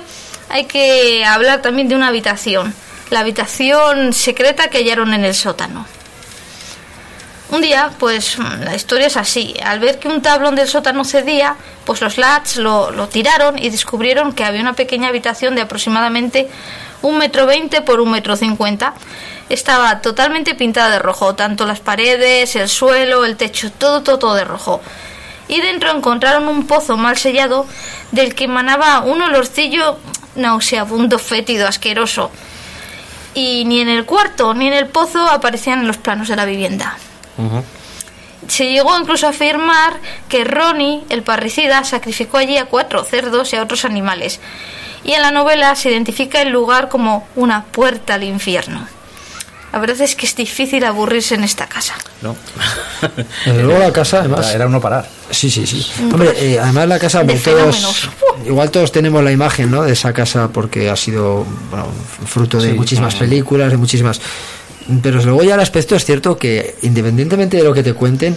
S1: hay que hablar también de una habitación, la habitación secreta que hallaron en el sótano. Un día, pues la historia es así. Al ver que un tablón del sótano cedía, pues los lads lo, lo tiraron y descubrieron que había una pequeña habitación de aproximadamente un metro veinte por un metro cincuenta. Estaba totalmente pintada de rojo, tanto las paredes, el suelo, el techo, todo, todo, todo de rojo. Y dentro encontraron un pozo mal sellado del que emanaba un olorcillo nauseabundo, fétido, asqueroso. Y ni en el cuarto ni en el pozo aparecían los planos de la vivienda. Se llegó incluso a afirmar que Ronnie, el parricida, sacrificó allí a cuatro cerdos y a otros animales. Y en la novela se identifica el lugar como una puerta al infierno. La verdad es que es difícil aburrirse en esta casa.
S3: ¿No?
S4: Desde luego la casa, además.
S2: Era, uno parar.
S4: Sí, sí, sí. Hombre, eh, además la casa,
S1: De
S4: todos, igual todos tenemos la imagen, ¿no? De esa casa porque ha sido bueno, fruto de
S2: Sí.
S4: muchísimas películas, de muchísimas. Pero luego ya el aspecto es cierto que independientemente de lo que te cuenten,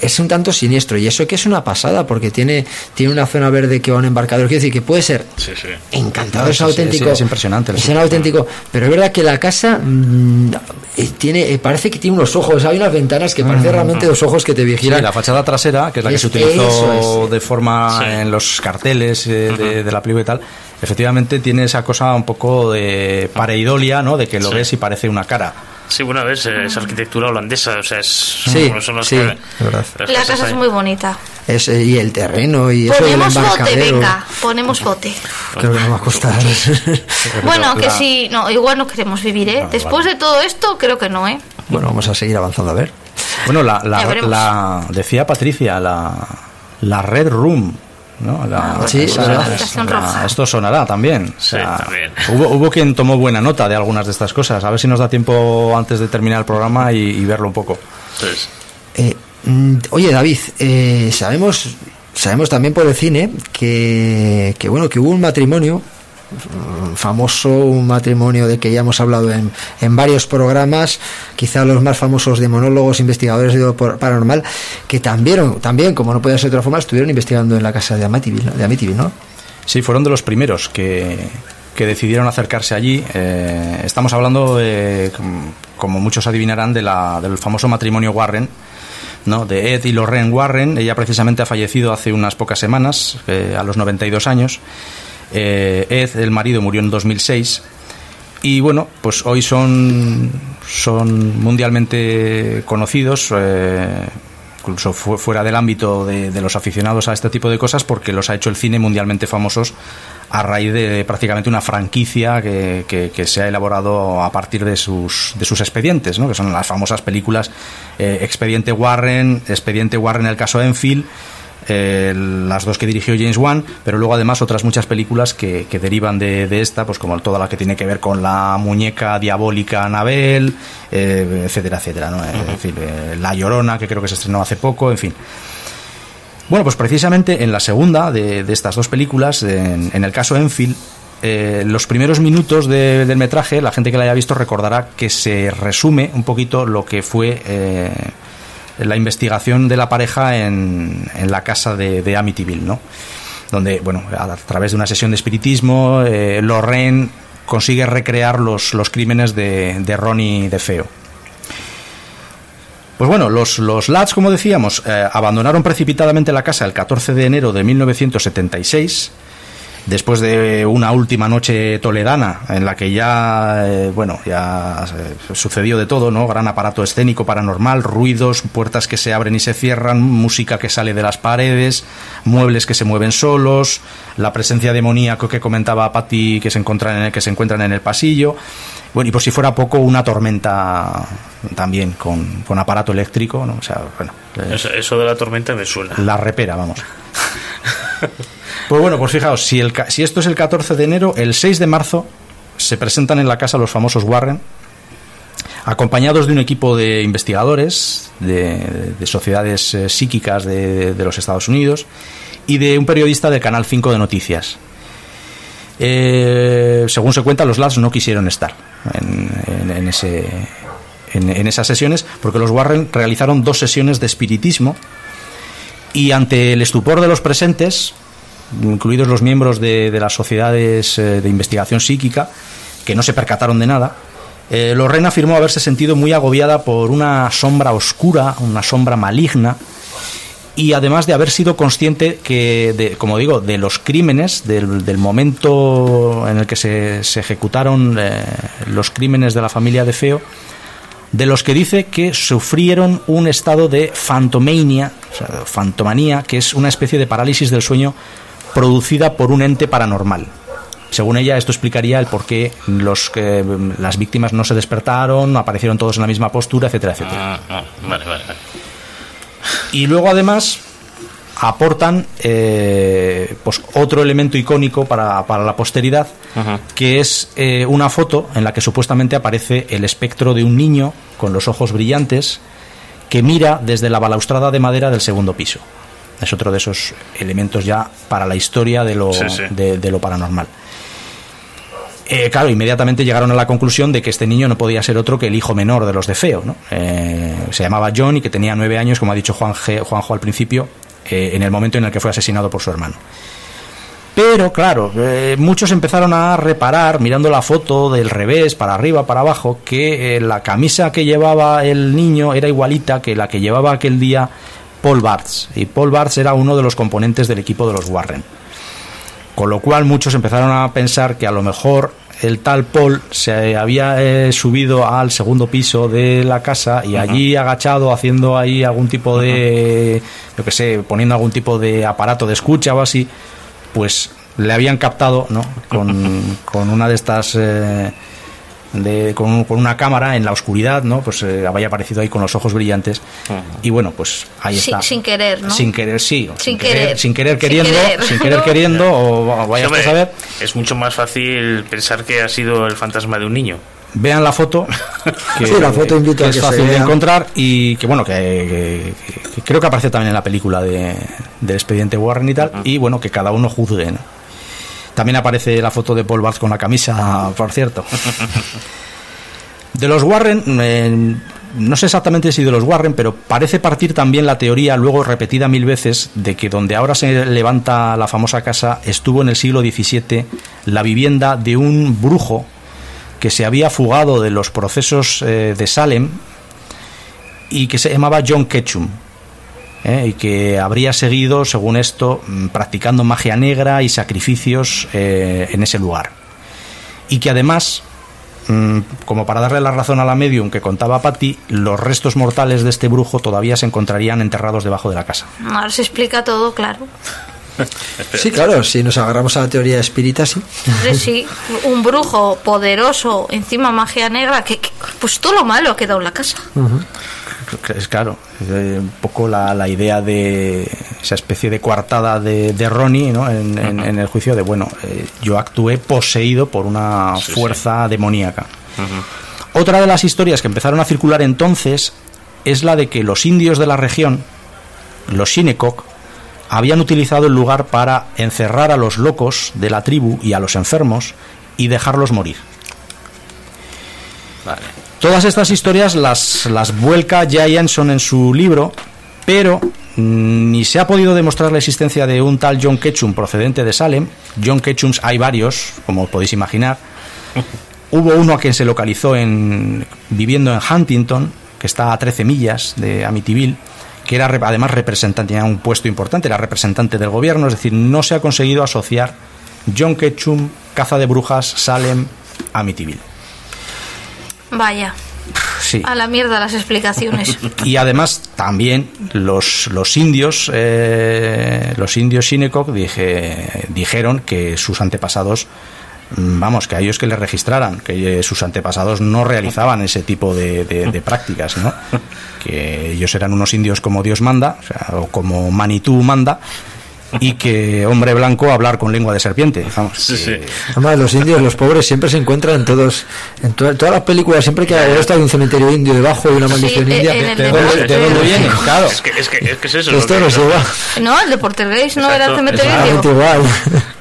S4: es un tanto siniestro. Y eso que es una pasada porque tiene, tiene una zona verde que va a un embarcador. Quiero decir que puede ser
S3: Sí, sí.
S4: encantador,
S2: No,
S4: es
S2: sí,
S4: auténtico.
S2: sí, es impresionante,
S4: Es auténtico. Pero es verdad que la casa mm, eh, tiene, eh, parece que tiene unos ojos. Hay unas ventanas que parecen realmente dos ojos que te
S2: Sí,
S4: vigilan.
S2: la fachada trasera, que es la que
S4: Es-
S2: se utilizó
S4: es.
S2: de forma
S3: Sí.
S2: en los carteles eh, de, de la película y tal, efectivamente tiene esa cosa un poco de pareidolia, ¿no? De que lo
S3: Sí.
S2: ves y parece una cara.
S3: Sí, bueno, a ver, es, es arquitectura holandesa, o sea, es...
S4: Sí,
S3: son las
S4: sí,
S3: que- las
S1: La casa es muy bonita.
S4: Es, eh, y el terreno y eso
S1: Ponemos bote,
S4: embarcadero.
S1: venga, ponemos bote.
S4: Creo que no va a costar.
S1: Bueno, que si no, igual no queremos vivir, ¿eh?
S2: Vale,
S1: Después de todo esto, creo que no, ¿eh?
S4: bueno, vamos a seguir avanzando a ver.
S2: Bueno, la, la- la- decía Patricia, la, la Red Room. ¿No? La-
S4: Sí,
S2: esa-
S4: la-
S2: esto sonará también. O
S3: Sí,
S2: sea,
S3: también.
S2: Hubo, hubo quien tomó buena nota de algunas de estas cosas. A ver si nos da tiempo antes de terminar el programa y, y verlo un poco.
S4: Eh, mm, oye, David, eh, sabemos, sabemos también por el cine que, que, bueno, que hubo un matrimonio famoso, un matrimonio de que ya hemos hablado en, en varios programas, quizá los más famosos de monólogos, investigadores de lo paranormal, que también, también, como no podía ser de otra forma, estuvieron investigando en la casa de Amityville, de Amityville, ¿no?
S2: Sí, fueron de los primeros que, que decidieron acercarse allí. Eh, estamos hablando, de, com- como muchos adivinarán, de la, del famoso matrimonio Warren, ¿no? de Ed y Lorraine Warren. Ella precisamente ha fallecido hace unas pocas semanas, eh, a los 92 años. Eh, Ed, el marido, murió en 2006. Y bueno, pues hoy son, son mundialmente conocidos, eh, incluso fu- fuera del ámbito de, los aficionados a este tipo de cosas, porque los ha hecho el cine mundialmente famosos a raíz de prácticamente una franquicia que, que- que se ha elaborado a partir de sus, de sus expedientes, ¿no? que son las famosas películas eh, Expediente Warren, Expediente Warren, el caso Enfield, eh, las dos que dirigió James Wan, pero luego además otras muchas películas que, que derivan de, de esta, pues como toda la que tiene que ver con la muñeca diabólica Anabel, eh, etcétera, etcétera. ¿no? En fin, eh, La Llorona, que creo que se estrenó hace poco, en fin. Bueno, pues precisamente en la segunda de, de estas dos películas, en, en el caso Enfield, eh, los primeros minutos de- del metraje, la gente que la haya visto recordará que se resume un poquito lo que fue eh, la investigación de la pareja en, en la casa de, de Amityville, ¿no? Donde, bueno, a, través de una sesión de espiritismo, eh, Lorraine consigue recrear los, los crímenes de, de Ronnie de Feo. Pues bueno, los, los lads, como decíamos, eh, abandonaron precipitadamente la casa el 14 de enero de 1976, después de una última noche toledana en la que ya, eh, bueno, ya eh, sucedió de todo, ¿no? Gran aparato escénico paranormal, ruidos, puertas que se abren y se cierran, música que sale de las paredes, muebles que se mueven solos, la presencia demoníaca que comentaba Patty que se encuentran en el, que se encuentran en el pasillo. Bueno, y por si fuera poco, una tormenta también con, con aparato eléctrico, ¿no? O sea, bueno, eh,
S3: eso, eso de la tormenta me suena.
S2: la repera, vamos. Pues bueno, pues fijaos, si, el, si esto es el 14 de enero, el 6 de marzo se presentan en la casa los famosos Warren, acompañados de un equipo de investigadores, de, de sociedades eh, psíquicas de, de los Estados Unidos y de un periodista del Canal 5 de Noticias. Eh, según se cuenta, los lads no quisieron estar en, ese, en, esas sesiones porque los Warren realizaron dos sesiones de espiritismo y ante el estupor de los presentes, incluidos los miembros de, las sociedades eh, de investigación psíquica, que no se percataron de nada, eh, Lorraine afirmó haberse sentido muy agobiada por una sombra oscura, una sombra maligna, y además de haber sido consciente que, como digo, de los crímenes, del, momento en el que se, ejecutaron eh, los crímenes de la familia de Feo, de los que dice que sufrieron un estado de fantomania, fantomanía, que es una especie de parálisis del sueño producida por un ente paranormal. Según ella, esto explicaría el por qué los, que las víctimas no se despertaron, aparecieron todos en la misma postura, etcétera, etcétera. Ah, ah, y luego, además, aportan eh, pues otro elemento icónico para, para la posteridad, que es eh, una foto en la que supuestamente aparece el espectro de un niño con los ojos brillantes que mira desde la balaustrada de madera del segundo piso. Es otro de esos elementos ya para la historia de lo, De, lo paranormal. Eh, claro, inmediatamente llegaron a la conclusión de que este niño no podía ser otro que el hijo menor de los de Feo. ¿no? Eh, se llamaba John y que tenía nueve años, como ha dicho Juan Juanjo al principio, eh, en el momento en el que fue asesinado por su hermano. Pero claro, muchos empezaron a reparar, mirando la foto del revés, para arriba, para abajo, que la camisa que llevaba el niño era igualita que la que llevaba aquel día Paul Bartz. Y Paul Bartz era uno de los componentes del equipo de los Warren. Con lo cual muchos empezaron a pensar que a lo mejor el tal Paul se había eh, subido al segundo piso de la casa y allí agachado haciendo ahí algún tipo de, yo que sé, poniendo algún tipo de aparato de escucha o así, pues le habían captado, ¿no? Con, con una de estas... Eh, con, una cámara en la oscuridad, ¿no? Pues eh, había aparecido ahí con los ojos brillantes. Y bueno, pues ahí está.
S1: Sin querer, ¿no?
S2: Sin querer, sí.
S1: Sin, querer,
S2: Sin querer queriendo, sin querer, queriendo, o vaya a saber.
S3: Es mucho más fácil pensar que ha sido el fantasma de un niño
S2: vean la foto
S4: que, la foto invito
S2: es fácil de encontrar y que bueno que, creo que aparece también en la película de, del expediente Warren y tal y bueno que cada uno juzgue ¿no? También aparece la foto de Paul Barth con la camisa, por cierto. De los Warren, eh, no sé exactamente si de los Warren, pero parece partir también la teoría, luego repetida mil veces, de que donde ahora se levanta la famosa casa estuvo en el siglo XVII la vivienda de un brujo que se había fugado de los procesos eh, de Salem y que se llamaba John Ketchum. ¿Eh? y que habría seguido, según esto, mm, practicando magia negra y sacrificios eh, en ese lugar. Y que además, mm, como para darle la razón a la medium que contaba Patty, los restos mortales de este brujo todavía se encontrarían enterrados debajo de la casa.
S1: Ahora se explica todo, claro.
S4: Sí, claro, si nos agarramos a la teoría espírita, sí.
S1: Sí, un brujo poderoso, encima magia negra, que, pues todo lo malo ha quedado en la casa
S2: es claro, un poco la, idea de esa especie de coartada de, de Ronnie ¿no? en, el juicio de, bueno, eh, yo actué poseído por una fuerza demoníaca. Otra de las historias que empezaron a circular entonces es la de que los indios de la región, los Shinnecock, habían utilizado el lugar para encerrar a los locos de la tribu y a los enfermos y dejarlos morir. Vale. Todas estas historias las, las vuelca Jayanson en su libro, pero mm, ni se ha podido demostrar la existencia de un tal John Ketchum procedente de Salem. John Ketchums hay varios, como podéis imaginar. Hubo uno a quien se localizó en, viviendo en Huntington, que está a 13 millas de Amityville, que era además representante, tenía un puesto importante, era representante del gobierno, es decir, no se ha conseguido asociar John Ketchum, caza de brujas, Salem, Amityville.
S1: Vaya. A la mierda las explicaciones.
S2: Y además también los, los indios, eh, los indios Shinnecock dije, dijeron que sus antepasados, mm, vamos, que a ellos que les registraran, que sus antepasados no realizaban ese tipo de, de, prácticas, ¿no? Que ellos eran unos indios como Dios manda, o, como Manitú manda, y que hombre blanco hablar con lengua de serpiente. Vamos,
S3: Sí, sí.
S4: Además, los indios, los pobres, siempre se encuentran en todos, en to- todas las películas, siempre que hay está un cementerio indio debajo de una maldición india.
S2: ¿De
S1: de
S2: dónde,
S1: Porter-
S2: de dónde viene? Claro.
S3: Es que es, que, es, que es eso.
S4: Esto nos lleva
S1: No, el de Portergeist no era el cementerio indio.
S4: igual.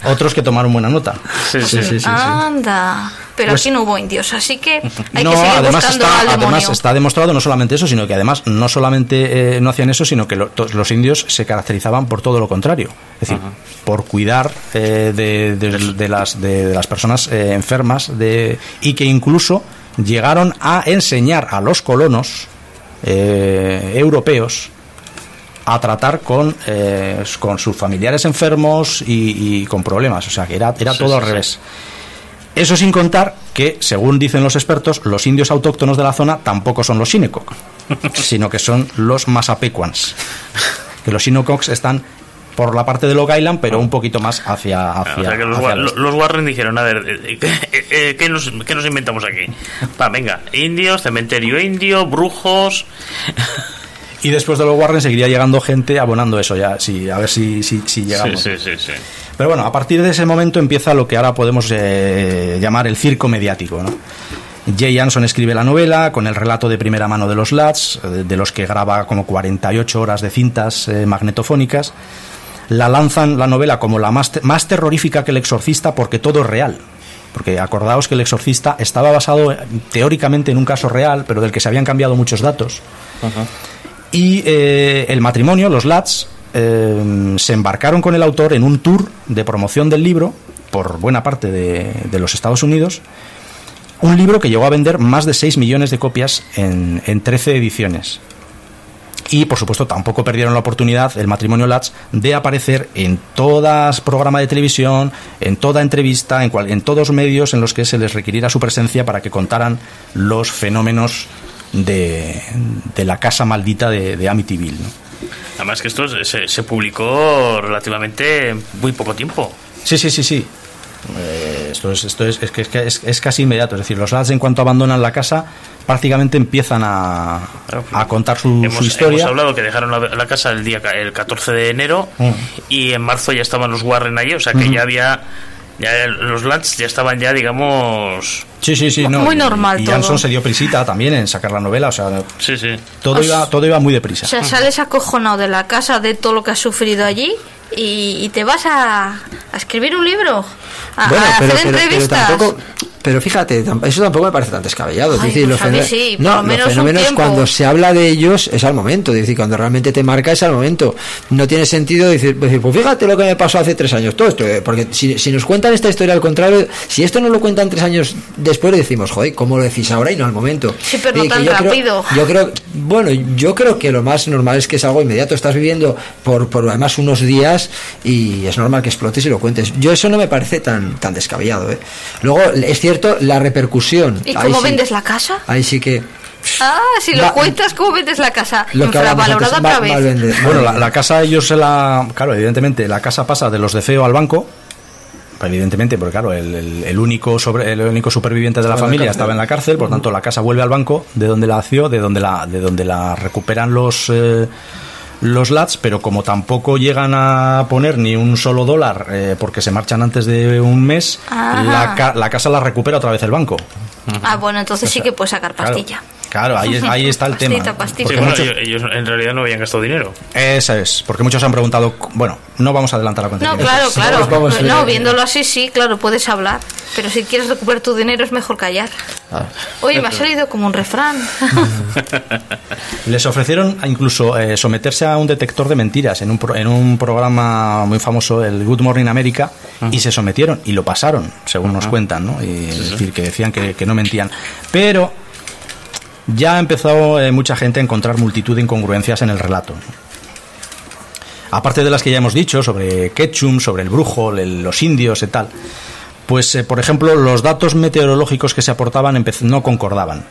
S2: Otros que tomaron buena nota.
S3: Sí, sí, sí.
S1: Anda. Pero
S2: Pues-
S1: aquí no hubo indios, así que hay
S2: no,
S1: que seguir
S2: además
S1: buscando
S2: está,
S1: al demonio.
S2: además está demostrado no solamente eso, sino que además no solamente eh, no hacían eso, sino que lo- to- los indios se caracterizaban por todo lo contrario. Es decir, por cuidar eh, de, de- de las, de, de las personas eh, enfermas de, y que incluso llegaron a enseñar a los colonos eh, europeos a tratar con, eh, con sus familiares enfermos y, y con problemas. O sea, que era, era
S3: Sí,
S2: todo
S3: sí,
S2: al
S3: sí.
S2: Eso sin contar que, según dicen los expertos, los indios autóctonos de la zona tampoco son los Shinnecock, sino que son los Masapequans. Que los Shinnecock están por la parte de Long Island, pero un poquito más hacia, hacia,
S3: Ah, o sea que los,
S2: hacia este.
S3: los Warren dijeron, a ver, eh, eh, eh, ¿qué, nos, qué nos inventamos aquí? Va, venga, indios, cementerio indio, brujos...
S2: Y después de los Warren seguiría llegando gente abonando eso ya, sí, a ver si, si, si
S3: Sí,
S2: llegamos.
S3: sí, sí, sí.
S2: Pero bueno, a partir de ese momento empieza lo que ahora podemos eh, llamar el circo mediático. ¿no? Jay Anson escribe la novela con el relato de primera mano de los Lads, eh, de los que graba como 48 horas de cintas eh, magnetofónicas. La lanzan la novela como la más, te- más terrorífica que el exorcista porque todo es real. Porque acordaos que el exorcista estaba basado teóricamente en un caso real, pero del que se habían cambiado muchos datos. Y eh, el matrimonio, los Lads, eh, se embarcaron con el autor en un tour de promoción del libro por buena parte de, los Estados Unidos. Un libro que llegó a vender más de 6 millones de copias en, en 13 ediciones. Y por supuesto tampoco perdieron la oportunidad el matrimonio Lads de aparecer en todas programas de televisión, en toda entrevista, en, todos medios en los que se les requiriera su presencia para que contaran los fenómenos de, la casa maldita de, Amityville.
S3: Además que esto se, se publicó relativamente en muy poco tiempo.
S2: Sí, sí, sí, sí. Eh, esto es, esto es, es, que- es, que es, es casi inmediato. Es decir, los lads en cuanto abandonan la casa prácticamente empiezan a,
S3: Claro,
S2: a contar su,
S3: hemos,
S2: su historia.
S3: hemos hablado que dejaron la, la casa el día el 14 de enero
S2: Mm.
S3: y en marzo ya estaban los Warren allí, o sea que ya había ya los Lats ya estaban ya digamos
S2: Sí, sí, sí. No,
S1: Muy
S2: y-
S1: normal
S2: Y
S1: todo.
S2: Jansson se dio prisita también en sacar la novela. O sea,
S3: sí sí
S2: todo,
S1: Os-
S2: iba, todo iba muy deprisa.
S1: O sea, sales acojonado de la casa de todo lo que has sufrido allí y, y te vas a, a escribir un libro, a,
S4: Bueno,
S1: a
S4: pero,
S1: hacer
S4: pero, pero
S1: entrevistas.
S4: tampoco. Pero fíjate, eso tampoco me parece tan descabellado. Es
S1: Ay,
S4: decir,
S1: pues
S4: los
S1: a mí
S4: fenó-
S1: sí,
S4: no,
S1: menos
S4: los fenómenos cuando se habla de ellos es al momento. Es decir, cuando realmente te marca es al momento. No tiene sentido decir, decir, pues fíjate lo que me pasó hace tres años. Todo esto, eh, porque si, si nos cuentan esta historia al contrario, si esto no lo cuentan tres años después, decimos, joder, ¿cómo lo decís ahora y no al momento?
S1: Sí, pero no tan
S4: yo creo-
S1: rápido.
S4: yo creo, bueno, yo creo que lo más normal es que es algo inmediato. Estás viviendo por, por además unos días y es normal que explotes y lo cuentes. Yo eso no me parece tan, tan descabellado. ¿eh? Luego, es cierto, la repercusión.
S1: ¿Y
S4: Ahí
S1: cómo
S4: sí-
S1: vendes la casa?
S4: Ahí sí que.
S1: Ah, si lo
S4: Va-
S1: cuentas, ¿cómo vendes la casa?
S4: Lo que hablamos
S1: Infravalorada
S4: antes,
S1: otra
S4: mal- mal
S1: vez.
S4: vende-
S2: Bueno,
S4: mal
S2: la, casa ellos se la... Claro, evidentemente, la casa pasa de los de feo al banco. Evidentemente, porque claro, el, el- el único sobre, el único superviviente de la
S4: Estaba en la
S2: familia estaba en la cárcel, por tanto la casa vuelve al banco de donde la nació, de donde la, de donde la recuperan los eh, los lads, pero como tampoco llegan a poner ni un solo dólar eh, porque se marchan antes de un mes, la, ca- la casa la recupera otra vez el banco.
S1: Ah, bueno, entonces sí que puedes sacar pastilla.
S2: Claro, ahí, es- ahí está el tema.
S1: Pastita, pastita.
S3: Sí,
S2: Porque
S3: bueno,
S2: muchos-
S3: ellos, en realidad no habían gastado dinero
S2: Esa es, porque muchos han preguntado, bueno, no vamos a adelantar la
S1: No,
S2: continuación.
S1: claro, claro.
S4: Vamos, vamos,
S1: no, viéndolo así, sí, claro, puedes hablar. Pero si quieres recuperar tu dinero es mejor callar.
S4: Ah.
S1: Oye, me ha salido como un refrán.
S2: Les ofrecieron a incluso eh, someterse a un detector de mentiras en un, pro- en un programa muy famoso, el Good Morning America, y se sometieron y lo pasaron, según nos cuentan, ¿no? Y, Es decir, que decían que, que no mentían. Pero ya ha empezado eh, mucha gente a encontrar multitud de incongruencias en el relato. Aparte de las que ya hemos dicho sobre Ketchum, sobre el brujo, el- los indios y tal, pues eh, por ejemplo los datos meteorológicos que se aportaban no concordaban.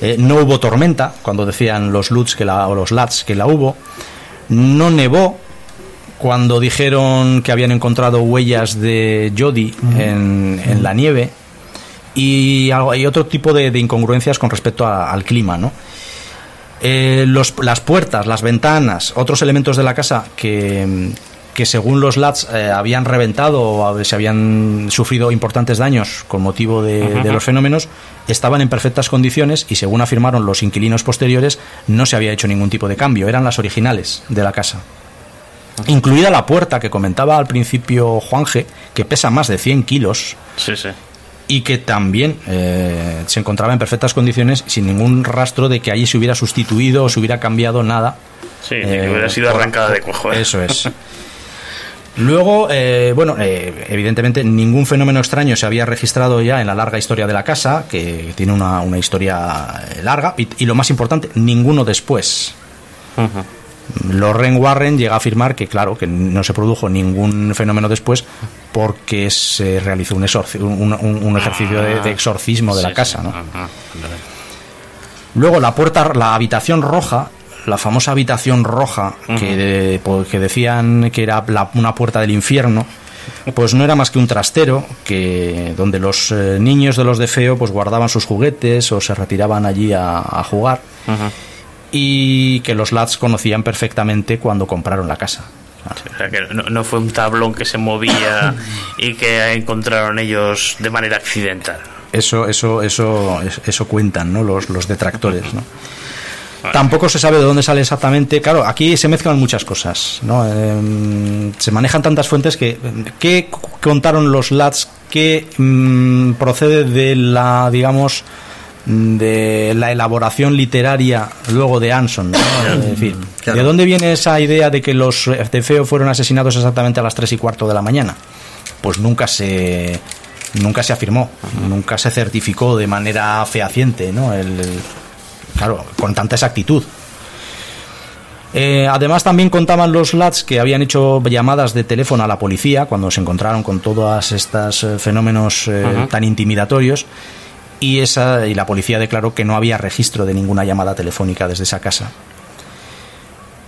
S2: Eh, no hubo tormenta, cuando decían los Lutz que la, o los Lats que la hubo. No nevó, cuando dijeron que habían encontrado huellas de Jody en, en la nieve. Y, algo- y otro tipo de, de incongruencias con respecto a- al clima, ¿no? Eh, los- las puertas, las ventanas, otros elementos de la casa que, que según los LATs eh, habían reventado o se habían sufrido importantes daños con motivo de, de, los fenómenos, estaban en perfectas condiciones y según afirmaron los inquilinos posteriores, no se había hecho ningún tipo de cambio, eran las originales de la casa. Incluida la puerta que comentaba al principio Juanje, que pesa más de 100 kilos.
S3: Sí, sí
S2: y que también eh, se encontraba en perfectas condiciones sin ningún rastro de que allí se hubiera sustituido o se hubiera cambiado nada.
S3: Sí, que hubiera sido arrancada de cuajo.
S2: Eso es. Luego, eh, bueno, eh, evidentemente ningún fenómeno extraño se había registrado ya en la larga historia de la casa, que tiene una, una historia larga, y, y, lo más importante, ninguno después. Uh -huh. Lorraine Warren llega a afirmar que, claro, que no se produjo ningún fenómeno después porque se realizó un, un, un ejercicio de, de, exorcismo de la casa. ¿no? Luego la puerta, la habitación roja, la famosa habitación roja que, de- que decían que era la- una puerta del infierno, pues no era más que un trastero que donde los eh, niños de los de feo pues guardaban sus juguetes o se retiraban allí a, a jugar. Y que los lads conocían perfectamente cuando compraron la casa.
S3: O sea, que no, no fue un tablón que se movía y que encontraron ellos de manera accidental.
S2: Eso, eso, eso, eso cuentan, ¿no? Los, los detractores, ¿no? Tampoco se sabe de dónde sale exactamente. Claro, aquí se mezclan muchas cosas, ¿no? Eh, se manejan tantas fuentes que qué contaron los lads que mm, procede de la, digamos, de la elaboración literaria luego de Anson. ¿no? Es decir,
S4: Claro.
S2: ¿de dónde viene esa idea de que los de Feo fueron asesinados exactamente a las tres y cuarto de la mañana? Pues nunca se nunca se afirmó, nunca se certificó de manera fehaciente, ¿no? El, el- claro, con tanta exactitud. Eh, además también contaban los lads que habían hecho llamadas de teléfono a la policía cuando se encontraron con todos estos eh, fenómenos eh, tan intimidatorios y esa y la policía declaró que no había registro de ninguna llamada telefónica desde esa casa.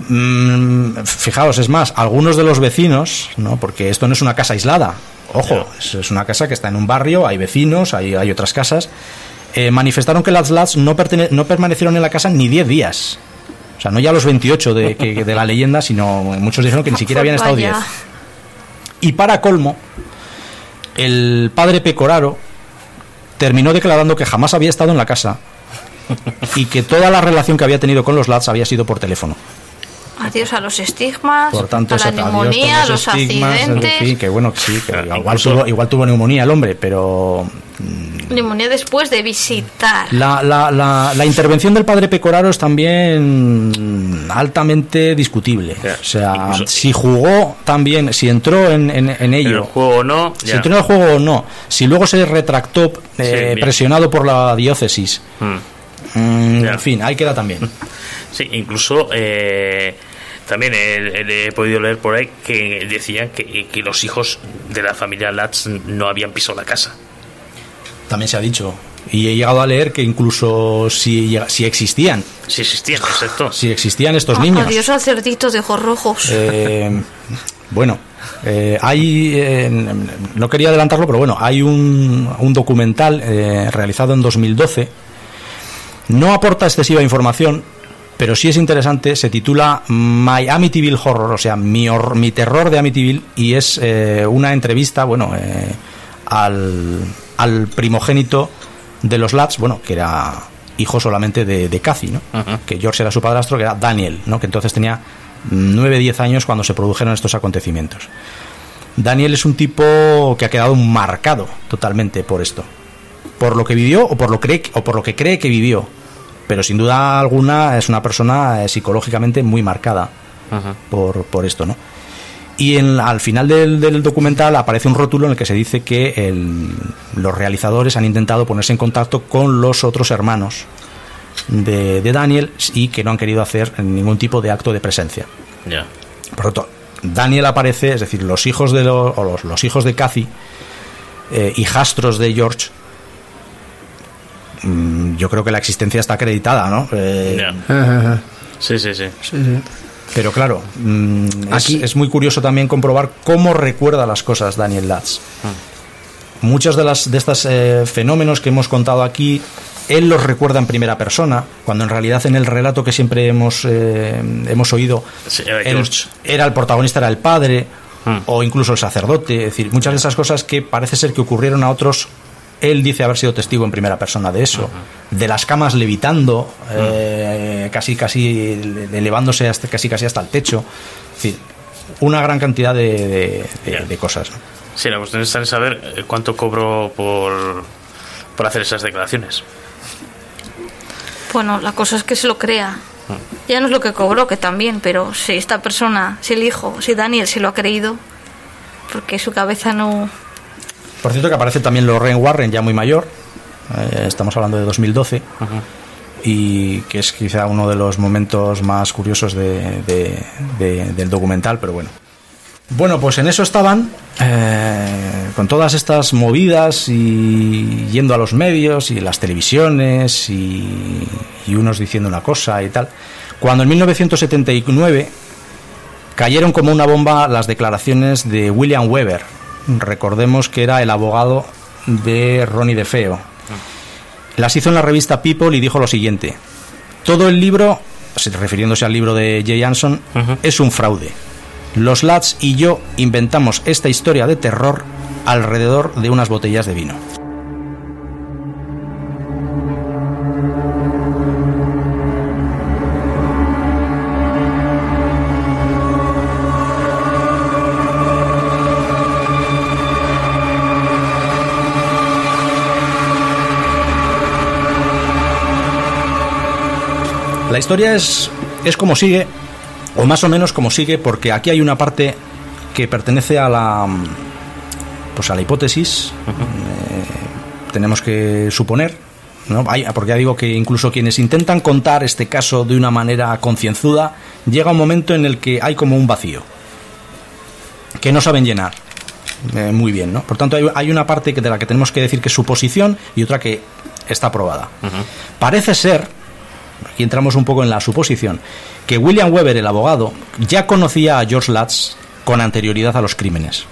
S2: Mm, fijaos, es más, algunos de los vecinos, ¿no? porque esto no es una casa aislada, ojo, es, es una casa que está en un barrio, hay vecinos, hay, hay otras casas, eh, manifestaron que las lads no, pertene- no permanecieron en la casa ni 10 días. O sea, no ya los 28 de, que- de la leyenda, sino muchos dijeron que ni siquiera habían estado 10.
S1: Vaya.
S2: Y para colmo, el padre Pecoraro terminó declarando que jamás había estado en la casa y que toda la relación que había tenido con los lads había sido por teléfono.
S1: Adiós a los estigmas,
S2: Por tanto,
S1: a la neumonía, a los accidentes.
S2: decir, que bueno, que sí, que igual,
S3: incluso-
S2: tuvo, igual tuvo neumonía el hombre, pero
S1: Neumonía después de visitar.
S2: La, la, la, la intervención del padre Pecoraro es también altamente discutible. O sea,
S3: incluso-
S2: si jugó también, si entró en, en, en
S3: En el
S2: ello,
S3: juego o no,
S2: si entró en el juego o no, si luego se retractó eh, presionado por la diócesis.
S3: Mm.
S2: Mm. En fin, ahí queda también.
S3: Sí, incluso eh, también he, he- he podido leer por ahí que decían que, que los hijos de la familia Latz no habían pisado la casa.
S2: También se ha dicho. Y he llegado a leer que incluso si, llega- si existían,
S3: Si existían, exacto.
S2: si existían estos niños.
S1: Adiós al cerdito de ojos rojos.
S2: Eh, bueno, eh, hay, eh, no quería adelantarlo, pero bueno, hay un, un documental eh, realizado en 2012. No aporta excesiva información, pero sí es interesante. Se titula My Amityville Horror, o sea, mi, hor- mi terror de Amityville, y es eh, una entrevista, bueno, eh, al, al primogénito de los Lads, bueno, que era hijo solamente de, de Cathy, ¿no? Que George era su padrastro, que era Daniel, ¿no? Que entonces tenía 9-10 años cuando se produjeron estos acontecimientos. Daniel es un tipo que ha quedado marcado totalmente por esto. Por lo que vivió o por lo, cree, o por lo que cree que vivió. Pero sin duda alguna es una persona eh, psicológicamente muy marcada
S3: Ajá.
S2: por, por esto, ¿no? Y en- al final del, del documental aparece un rótulo en el que se dice que el- los realizadores han intentado ponerse en contacto con los otros hermanos de, de Daniel y que no han querido hacer ningún tipo de acto de presencia. Por lo tanto, Daniel aparece, es decir, los hijos de los, o los, los hijos de Cathy, eh, hijastros de George. Mm, Yo creo que la existencia está acreditada, ¿no? Eh.
S3: Sí, sí, sí.
S2: Pero claro, mm,
S4: Aquí-
S2: es muy curioso también comprobar cómo recuerda las cosas Daniel Latz. Muchos de, las, de estos eh, fenómenos que hemos contado aquí él los recuerda en primera persona, cuando en realidad en el relato que siempre hemos, eh, hemos oído,
S3: Sí, era
S2: él
S3: George.
S2: era el protagonista, era el padre,
S3: Hmm.
S2: o incluso el sacerdote, es decir, muchas de esas cosas que parece ser que ocurrieron a otros, él dice haber sido testigo en primera persona de eso, de las camas levitando, eh, casi casi elevándose hasta, casi casi hasta el techo, es decir, una gran cantidad de, de- de-
S3: Ya.
S2: de cosas. ¿no?
S3: Sí, la cuestión está en saber eh, cuánto cobró por, por hacer esas declaraciones.
S1: Bueno, la cosa es que se lo crea. Ya no es lo que cobró, que también, pero si esta persona, si el hijo, si Daniel se lo ha creído, porque su cabeza no...
S2: Por cierto que aparece también Lorraine Warren, ya muy mayor, eh, estamos hablando de 2012, y que es quizá uno de los momentos más curiosos de- de- de- del documental, pero bueno. Bueno, pues en eso estaban, eh, con todas estas movidas y yendo a los medios y las televisiones y, y unos diciendo una cosa y tal, cuando en 1979 cayeron como una bomba las declaraciones de William Weber. Recordemos que era el abogado de Ronnie DeFeo. Las hizo en la revista People y dijo lo siguiente: Todo el libro, se- refiriéndose al libro de Jay Anson, es un fraude. Los lads y yo inventamos esta historia de terror alrededor de unas botellas de vino. La historia es, es como sigue, o más o menos como sigue, porque aquí hay una parte que pertenece a la, pues a la hipótesis. eh, tenemos que suponer, ¿no? Hay- porque ya digo que incluso quienes intentan contar este caso de una manera concienzuda, llega un momento en el que hay como un vacío que no saben llenar eh, muy bien, ¿no? Por tanto, hay, hay una parte que- de la que tenemos que decir que es suposición y otra que está probada. Parece ser, aquí entramos un poco en la suposición, que William Weber, el abogado, ya conocía a George Latz con anterioridad a los crímenes.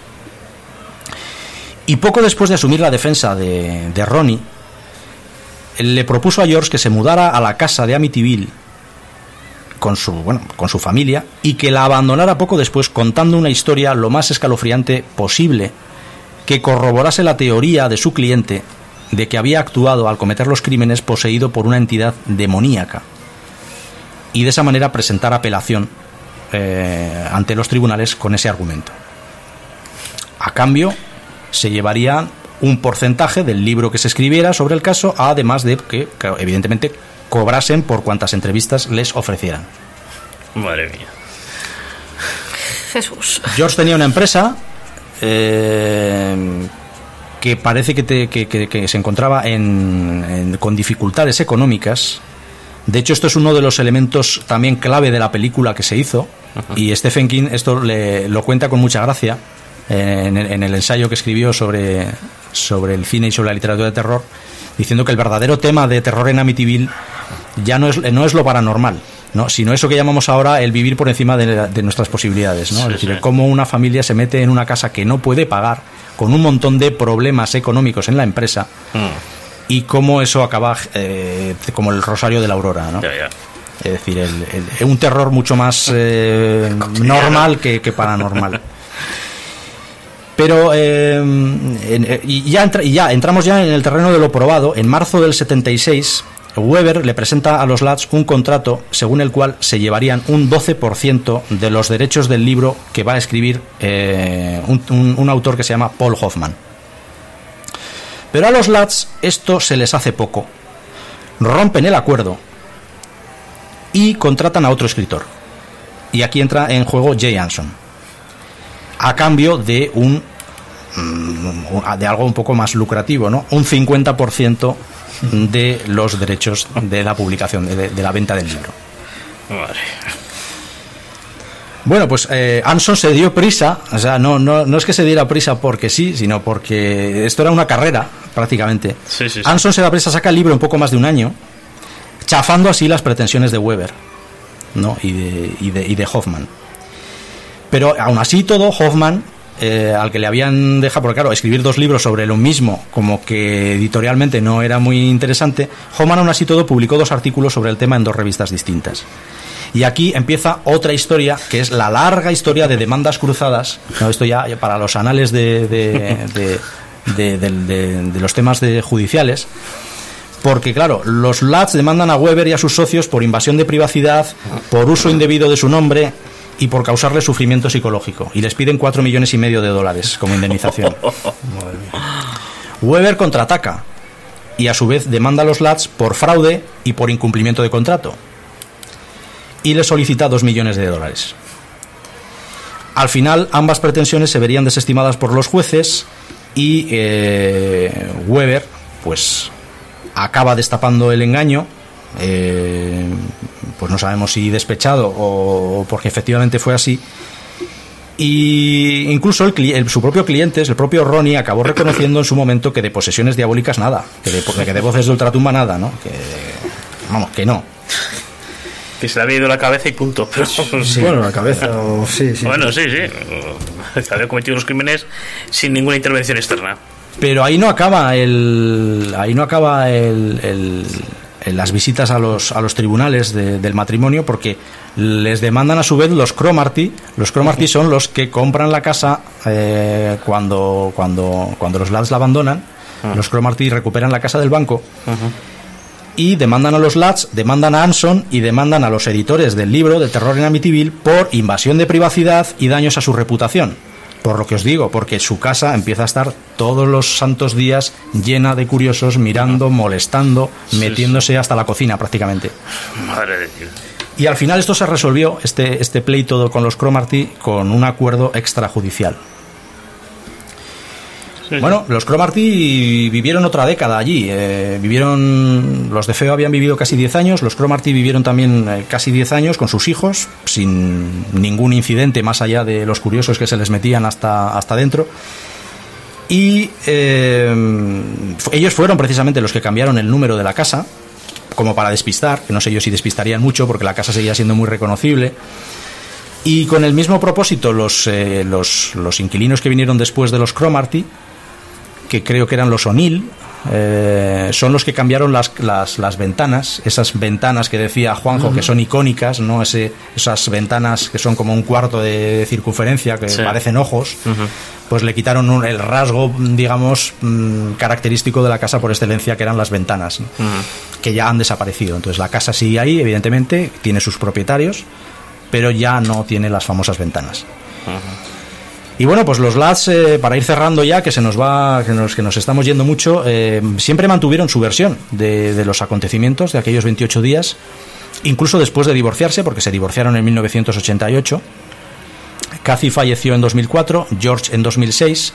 S2: Y poco después de asumir la defensa de, de Ronnie, le propuso a George que se mudara a la casa de Amityville con su, bueno, con su familia y que la abandonara poco después contando una historia lo más escalofriante posible que corroborase la teoría de su cliente de que había actuado al cometer los crímenes poseído por una entidad demoníaca y de esa manera presentar apelación eh, ante los tribunales con ese argumento. A cambio, se llevaría un porcentaje del libro que se escribiera sobre el caso, además de que, evidentemente, cobrasen por cuantas entrevistas les ofrecieran.
S3: Madre mía.
S1: Jesús.
S2: George tenía una empresa eh, que parece que, te- que- que- que se encontraba en- en- con dificultades económicas. De hecho, esto es uno de los elementos también clave de la película que se hizo. Y Stephen King esto le- lo cuenta con mucha gracia eh, en, el, en el ensayo que escribió sobre, sobre el cine y sobre la literatura de terror, diciendo que el verdadero tema de terror en Amityville ya no es, no es lo paranormal, ¿no? sino eso que llamamos ahora el vivir por encima de, de nuestras posibilidades. ¿no?
S3: Sí,
S2: es decir,
S3: sí.
S2: cómo una familia se mete en una casa que no puede pagar, con un montón de problemas económicos en la empresa,
S3: Mm,
S2: y cómo eso acaba eh, como el rosario de la aurora. ¿no?
S3: ya, ya.
S2: Es decir, el- el- un terror mucho más eh, normal que, que paranormal. Pero eh, en- eh, y ya, entra- y ya entramos ya en el terreno de lo probado. En marzo del 76, Weber le presenta a los Lads un contrato según el cual se llevarían un 12% de los derechos del libro que va a escribir eh, un, un- autor que se llama Paul Hoffman. Pero a los Lads esto se les hace poco. Rompen el acuerdo y contratan a otro escritor. Y aquí entra en juego Jay Anson. A cambio de un de algo un poco más lucrativo, ¿no? Un 50% de los derechos de la publicación, de, de la venta del libro.
S3: Madre.
S2: Bueno, pues eh, Anson se dio prisa, o sea, no, no, no es que se diera prisa porque sí, sino porque esto era una carrera, prácticamente.
S3: Sí, sí, sí.
S2: Anson se da prisa, saca el libro en poco más de un año, chafando así las pretensiones de Weber ¿no? y, de, y, de, y de Hoffman. Pero aún así todo, Hoffman eh, al que le habían dejado, porque claro, escribir dos libros sobre lo mismo, como que editorialmente no era muy interesante, Homan aún así todo publicó dos artículos sobre el tema en dos revistas distintas. Y aquí empieza otra historia, que es la larga historia de demandas cruzadas. No, esto ya para los anales de, de, de, de los temas de judiciales. Porque, claro, los LATs demandan a Weber y a sus socios por invasión de privacidad, por uso indebido de su nombre y por causarle sufrimiento psicológico. Y les piden cuatro millones y medio de dólares como indemnización. Weber contraataca y a su vez demanda a los LATs por fraude y por incumplimiento de contrato y le solicita 2 millones de dólares. Al final, ambas pretensiones se verían desestimadas por los jueces y eh, Weber, pues, acaba destapando el engaño. Eh, pues no sabemos si despechado o porque efectivamente fue así. Y incluso el, su propio cliente, el propio Ronnie, acabó reconociendo en su momento que de posesiones diabólicas nada, que de, que de voces de ultratumba nada, ¿no? Que, vamos, que no
S3: que se le había ido la cabeza y punto. Pero,
S4: Bueno, la cabeza, sí, sí.
S3: Bueno, sí, sí. había cometido los crímenes sin ninguna intervención externa.
S2: Pero ahí no acaba el. Ahí no acaba el, las visitas a los, a los tribunales del matrimonio porque les demandan a su vez los Cromarty. Los Cromarty son los que compran la casa eh, cuando, cuando, cuando los lads la abandonan. Los Cromarty recuperan la casa del banco y demandan a los Lats, demandan a Anson y demandan a los editores del libro de Terror en Amityville por invasión de privacidad y daños a su reputación. Por lo que os digo, porque su casa empieza a estar todos los santos días llena de curiosos, mirando, molestando, metiéndose hasta la cocina prácticamente.
S3: Madre de Dios.
S2: Y al final esto se resolvió, este, este pleito con los Cromarty, con un acuerdo extrajudicial. Bueno, los Cromarty vivieron otra década allí. Eh, vivieron, los de Feo habían vivido casi 10 años, los Cromarty vivieron también eh, casi 10 años con sus hijos, sin ningún incidente más allá de los curiosos que se les metían hasta, hasta dentro. Y eh, ellos fueron precisamente los que cambiaron el número de la casa, como para despistar, que no sé yo si despistarían mucho porque la casa seguía siendo muy reconocible. Y con el mismo propósito, los, los, los inquilinos que vinieron después de los Cromarty que creo que eran los O'Neill, eh, son los que cambiaron las, las, ventanas, esas ventanas que decía Juanjo, que son icónicas, ¿no? Ese, esas ventanas que son como un cuarto de circunferencia, que parecen ojos, pues le quitaron el rasgo, digamos, mm, característico de la casa por excelencia, que eran las ventanas, que ya han desaparecido. Entonces la casa sigue ahí, evidentemente, tiene sus propietarios, pero ya no tiene las famosas ventanas. Y bueno, pues los LADs, eh, para ir cerrando ya, que se nos va, que nos, que nos estamos yendo mucho, eh, siempre mantuvieron su versión de, los acontecimientos de aquellos 28 días, incluso después de divorciarse, porque se divorciaron en 1988. Cathy falleció en 2004, George en 2006.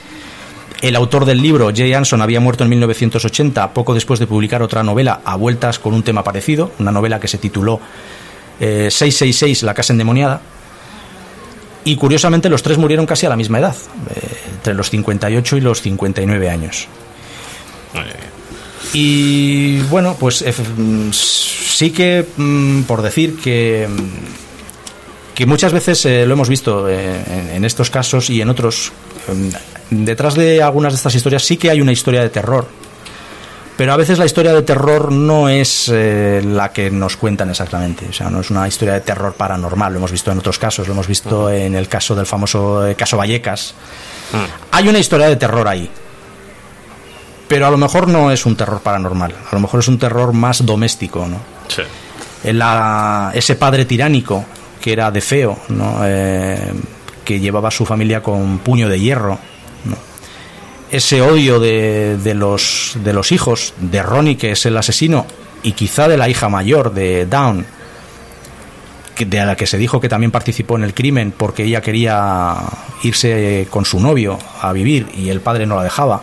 S2: El autor del libro, Jay Anson, había muerto en 1980, poco después de publicar otra novela a vueltas con un tema parecido, una novela que se tituló 666, eh, La Casa Endemoniada y curiosamente los tres murieron casi a la misma edad, eh, entre los 58 y los 59 años. Y bueno, pues eh, sí que mm, por decir que, que muchas veces eh, lo hemos visto en, estos casos y en otros, detrás de algunas de estas historias sí que hay una historia de terror pero a veces la historia de terror no es eh, la que nos cuentan exactamente. O sea, no es una historia de terror paranormal. Lo hemos visto en otros casos. Lo hemos visto en el caso del famoso eh, caso Vallecas. Mm. Hay una historia de terror ahí. Pero a lo mejor no es un terror paranormal. A lo mejor es un terror más doméstico, ¿no? Sí. ese padre tiránico que era de feo, ¿no? Eh, que llevaba a su familia con puño de hierro ese odio de, de, los, de los hijos de Ronnie, que es el asesino, y quizá de la hija mayor de que, de la que se dijo que también participó en el crimen porque ella quería irse con su novio a vivir y el padre no la dejaba,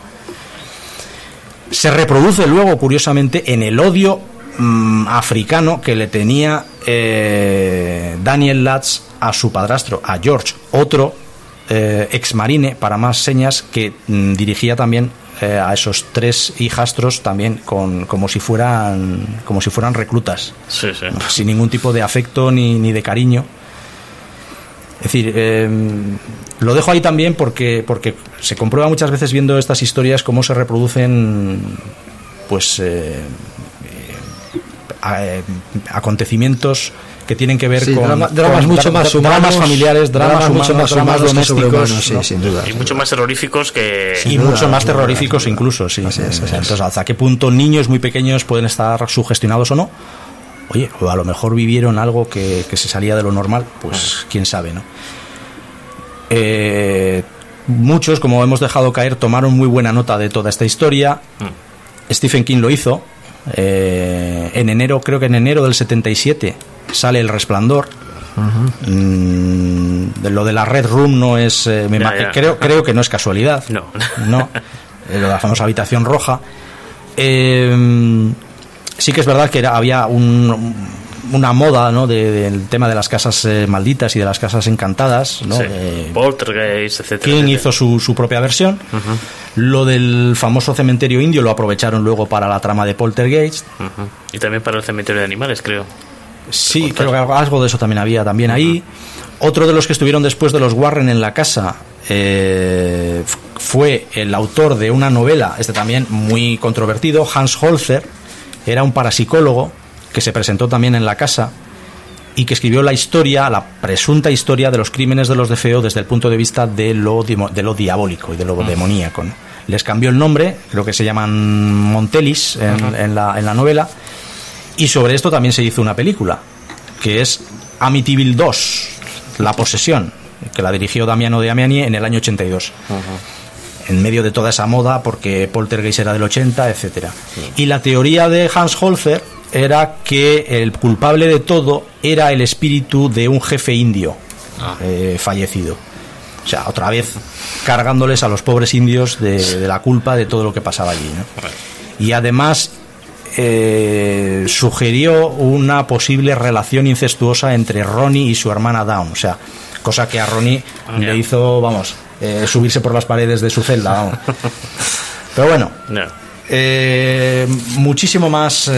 S2: se reproduce luego, curiosamente, en el odio mm, africano que le tenía eh, Daniel Latz a su padrastro, a George, otro eh, ex marine, para más señas, que mm, dirigía también eh, a esos tres hijastros también con, como si fueran como si fueran reclutas, sin ningún tipo de afecto ni, ni de cariño. Es decir, eh, lo dejo ahí también porque, porque se comprueba muchas veces viendo estas historias cómo se reproducen pues eh, eh, acontecimientos que tienen que ver
S4: Sí,
S2: con
S4: drama- dramas
S2: con
S4: mucho más
S2: dramas familiares, dramas,
S4: dramas mucho
S2: humanos,
S4: más
S2: dramas
S4: humanos que
S2: domésticos,
S4: sobrehumanos, sí,
S2: ¿no?
S4: sin duda.
S3: Y mucho más terroríficos que...
S2: y
S4: duda,
S2: mucho más terroríficos
S4: duda.
S2: incluso, sí.
S4: Así es, así es.
S2: Entonces, ¿hasta qué punto niños muy pequeños pueden estar sugestionados o no? Oye, o a lo mejor vivieron algo que, que se salía de lo normal, pues quién sabe, ¿no? Eh, muchos, como hemos dejado caer, tomaron muy buena nota de toda esta historia. Stephen King lo hizo. Eh, en enero, creo que en enero del 77, sale El Resplandor. Mm, lo de la Red Room no es. eh, me. Creo, creo que no es casualidad.
S3: No.
S2: No. Eh, lo de la famosa habitación roja. Eh, sí que es verdad que era- había un- una moda ¿no? de- del tema de las casas eh, malditas y de las casas encantadas. ¿no?
S3: Sí.
S2: Eh,
S3: Poltergeist, etcétera.
S2: King
S3: etcétera.
S2: hizo su, su propia versión. Lo del famoso cementerio indio lo aprovecharon luego para la trama de Poltergeist.
S3: Y también para el cementerio de animales, creo.
S2: Sí, creo que algo de eso también había también ahí. Otro de los que estuvieron después de los Warren en la casa eh, fue el autor de una novela, este también muy controvertido, Hans Holzer. Era un parapsicólogo que se presentó también en la casa y que escribió la historia, la presunta historia de los crímenes de los de Feo desde el punto de vista de lo, dimo- de lo diabólico y de lo demoníaco. ¿no? Les cambió el nombre, creo que se llaman Montelis en, en la, en la novela, y sobre esto también se hizo una película, que es Amityville 2, La posesión, que la dirigió Damiano de Amiani en el año 82. En medio de toda esa moda, porque Poltergeist era del 80, etcétera. Y la teoría de Hans Holzer era que el culpable de todo era el espíritu de un jefe indio eh, fallecido. O sea, otra vez cargándoles a los pobres indios de, de la culpa de todo lo que pasaba allí. ¿no? Y además eh, sugirió una posible relación incestuosa entre Ronnie y su hermana Dawn. O sea, cosa que a Ronnie
S3: Ya.
S2: le hizo, vamos, eh, subirse por las paredes de su celda. vamos. Pero bueno,
S3: No.
S2: eh, muchísimo más.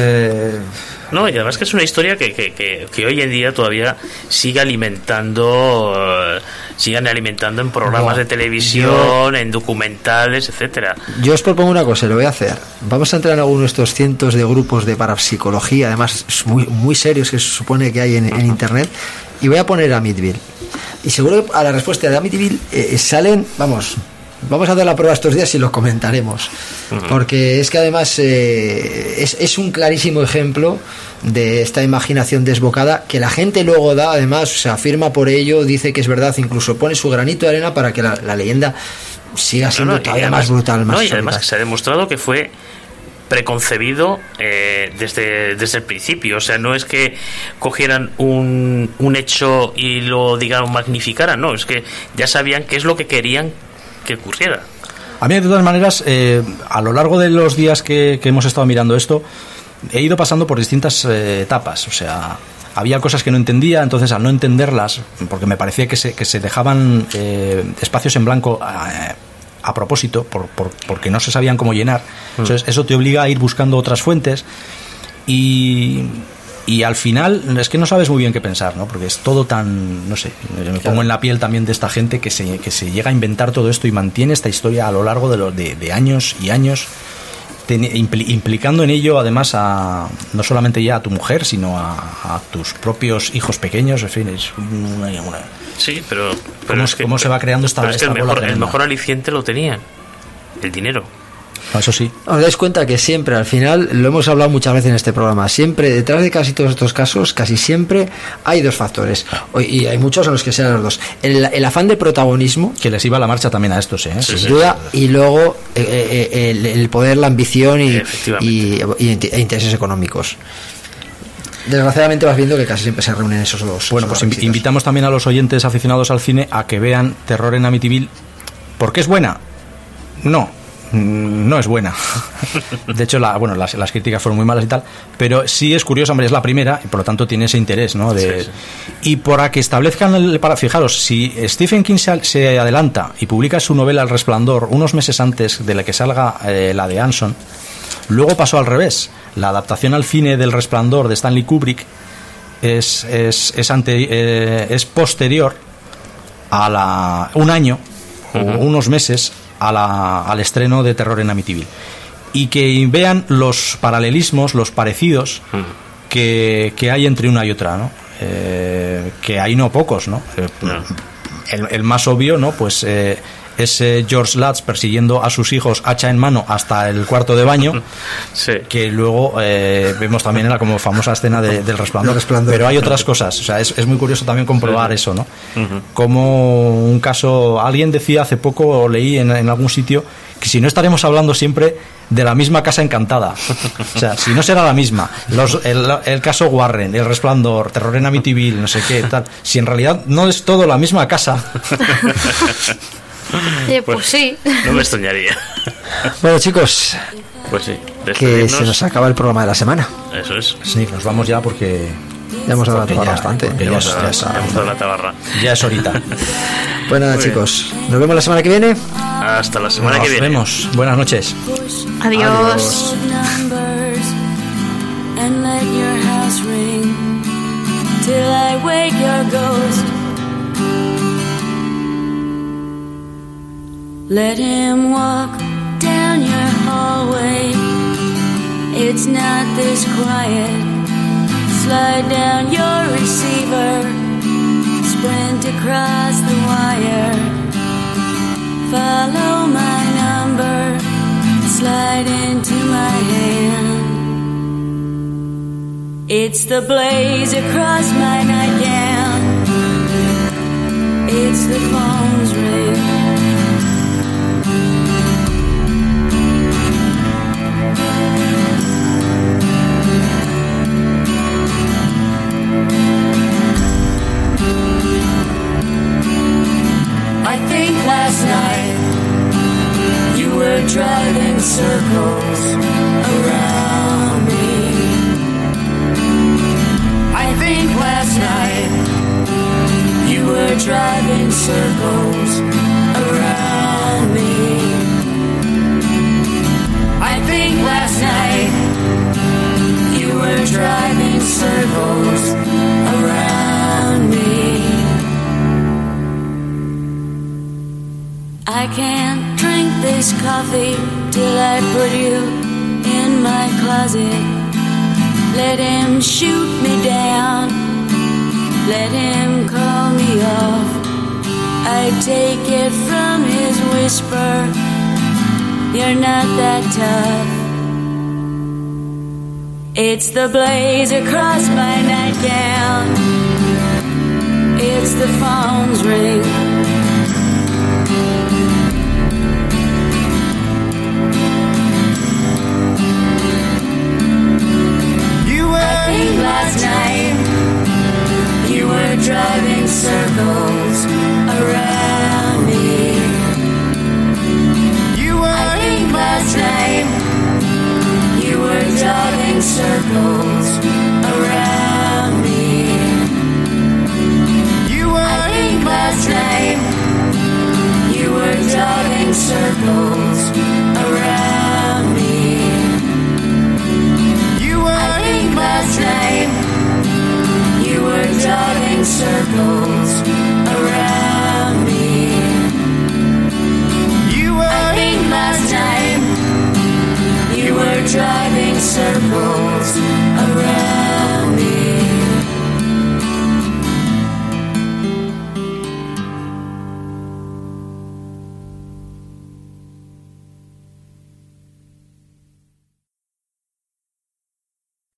S3: No, y además que es una historia que, que, que, que hoy en día todavía sigue alimentando, sigan alimentando en programas
S4: No,
S3: de televisión, en documentales, etcétera.
S4: Yo os propongo una cosa, lo voy a hacer. Vamos a entrar en alguno de estos cientos de grupos de parapsicología, además muy, muy serios que se supone que hay en, en internet, y voy a poner Amityville. Y seguro que a la respuesta de Amityville eh, salen, vamos, vamos a hacer la prueba estos días y lo comentaremos. Porque es que además eh, es, es un clarísimo ejemplo de esta imaginación desbocada que la gente luego da, además, se afirma por ello, dice que es verdad, incluso pone su granito de arena para que la, la leyenda siga siendo
S3: No, no, y
S4: todavía
S3: además-
S4: más brutal, más
S3: no, y además que se ha demostrado que fue preconcebido eh, desde, desde el principio. O sea, no es que cogieran un, un hecho y lo, digamos, magnificaran. No, es que ya sabían qué es lo que querían que ocurriera.
S2: A mí, de todas maneras, eh, a lo largo de los días que, que hemos estado mirando esto, he ido pasando por distintas eh, etapas. O sea, había cosas que no entendía, entonces al no entenderlas, porque me parecía que se, que se dejaban eh, espacios en blanco a propósito, por, por- porque no se sabían cómo llenar. Entonces, eso te obliga a ir buscando otras fuentes y, y al final es que no sabes muy bien qué pensar, ¿no? Porque es todo tan, no sé, me pongo en la piel también de esta gente que se, que se llega a inventar todo esto y mantiene esta historia a lo largo de, los de, de años y años, impli- implicando en ello además a no solamente ya a tu mujer, sino a, a tus propios hijos pequeños, en fin, es una- una-
S3: Sí, pero... pero
S2: ¿Cómo-
S3: es que,
S2: cómo se va creando esta-
S3: pero es que
S2: esta
S3: el mejor, el mejor aliciente lo tenían. El dinero.
S2: No, eso sí.
S4: Os dais cuenta que siempre, al final, lo hemos hablado muchas veces en este programa, siempre, detrás de casi todos estos casos, casi siempre hay dos factores. O- Y hay muchos en los que sean los dos. El, el afán de protagonismo,
S2: Que les iba la marcha también a estos, ¿eh?
S3: Sí,
S4: sin duda, y luego eh, eh, el, el poder, la ambición y, e intereses económicos. Desgraciadamente vas viendo que casi siempre se reúnen esos dos.
S2: Bueno,
S4: esos
S2: pues
S4: requisitos.
S2: invitamos también a los oyentes aficionados al cine a que vean Terror en Amityville. ¿Por qué es buena? No, no es buena. De hecho, la, bueno, las, las críticas fueron muy malas y tal, pero sí es curioso, hombre, es la primera y por lo tanto tiene ese interés, ¿no? De,
S3: Sí,
S2: Y para que establezcan el para fijaros, si Stephen King se, se adelanta y publica su novela El Resplandor unos meses antes de la que salga eh, la de Anson, luego pasó al revés. La adaptación al cine del Resplandor de Stanley Kubrick es, es, es, ante, eh, es posterior a la, un año o unos meses a la- al estreno de Terror en Amityville y que vean los paralelismos, los parecidos que, que hay entre una y otra, ¿no? Eh, que hay no pocos, ¿no? El, el más obvio, ¿no? Pues eh, es eh, George Lutz persiguiendo a sus hijos hacha en mano hasta el cuarto de baño,
S3: Sí.
S2: que luego eh, vemos también en la como famosa escena de- del resplandor. Pero hay otras cosas, o sea, es, es muy curioso también comprobar eso, ¿no? Como un caso, alguien decía hace poco, o leí en, en algún sitio, que si no estaremos hablando siempre de la misma casa encantada. O sea, si no será la misma. Los, el, el caso Warren, el resplandor, terror en Amityville, no sé qué, tal. Si en realidad no es todo la misma casa.
S1: Pues sí.
S3: No me extrañaría.
S4: Bueno, chicos,
S3: Pues sí.
S4: que se nos acaba el programa de la semana.
S3: Eso es.
S2: Sí, nos vamos ya porque
S4: Ya hemos hablado
S2: Porque ya-
S4: bastante.
S2: ya es-
S3: a-
S2: ya está.
S3: ya hemos dado la tabarra.
S2: ya es ahorita.
S4: Pues nada,
S3: Muy bien.
S4: chicos, nos vemos la semana que viene.
S3: Hasta la semana
S2: Nos
S3: que viene.
S2: vemos. Buenas noches.
S1: Adiós.
S6: numbers Let him walk down your hallway. It's not this quiet. Slide down your receiver. Sprint across the wire. Follow my number. Slide into my hand. It's the blaze across my nightgown. the blaze across.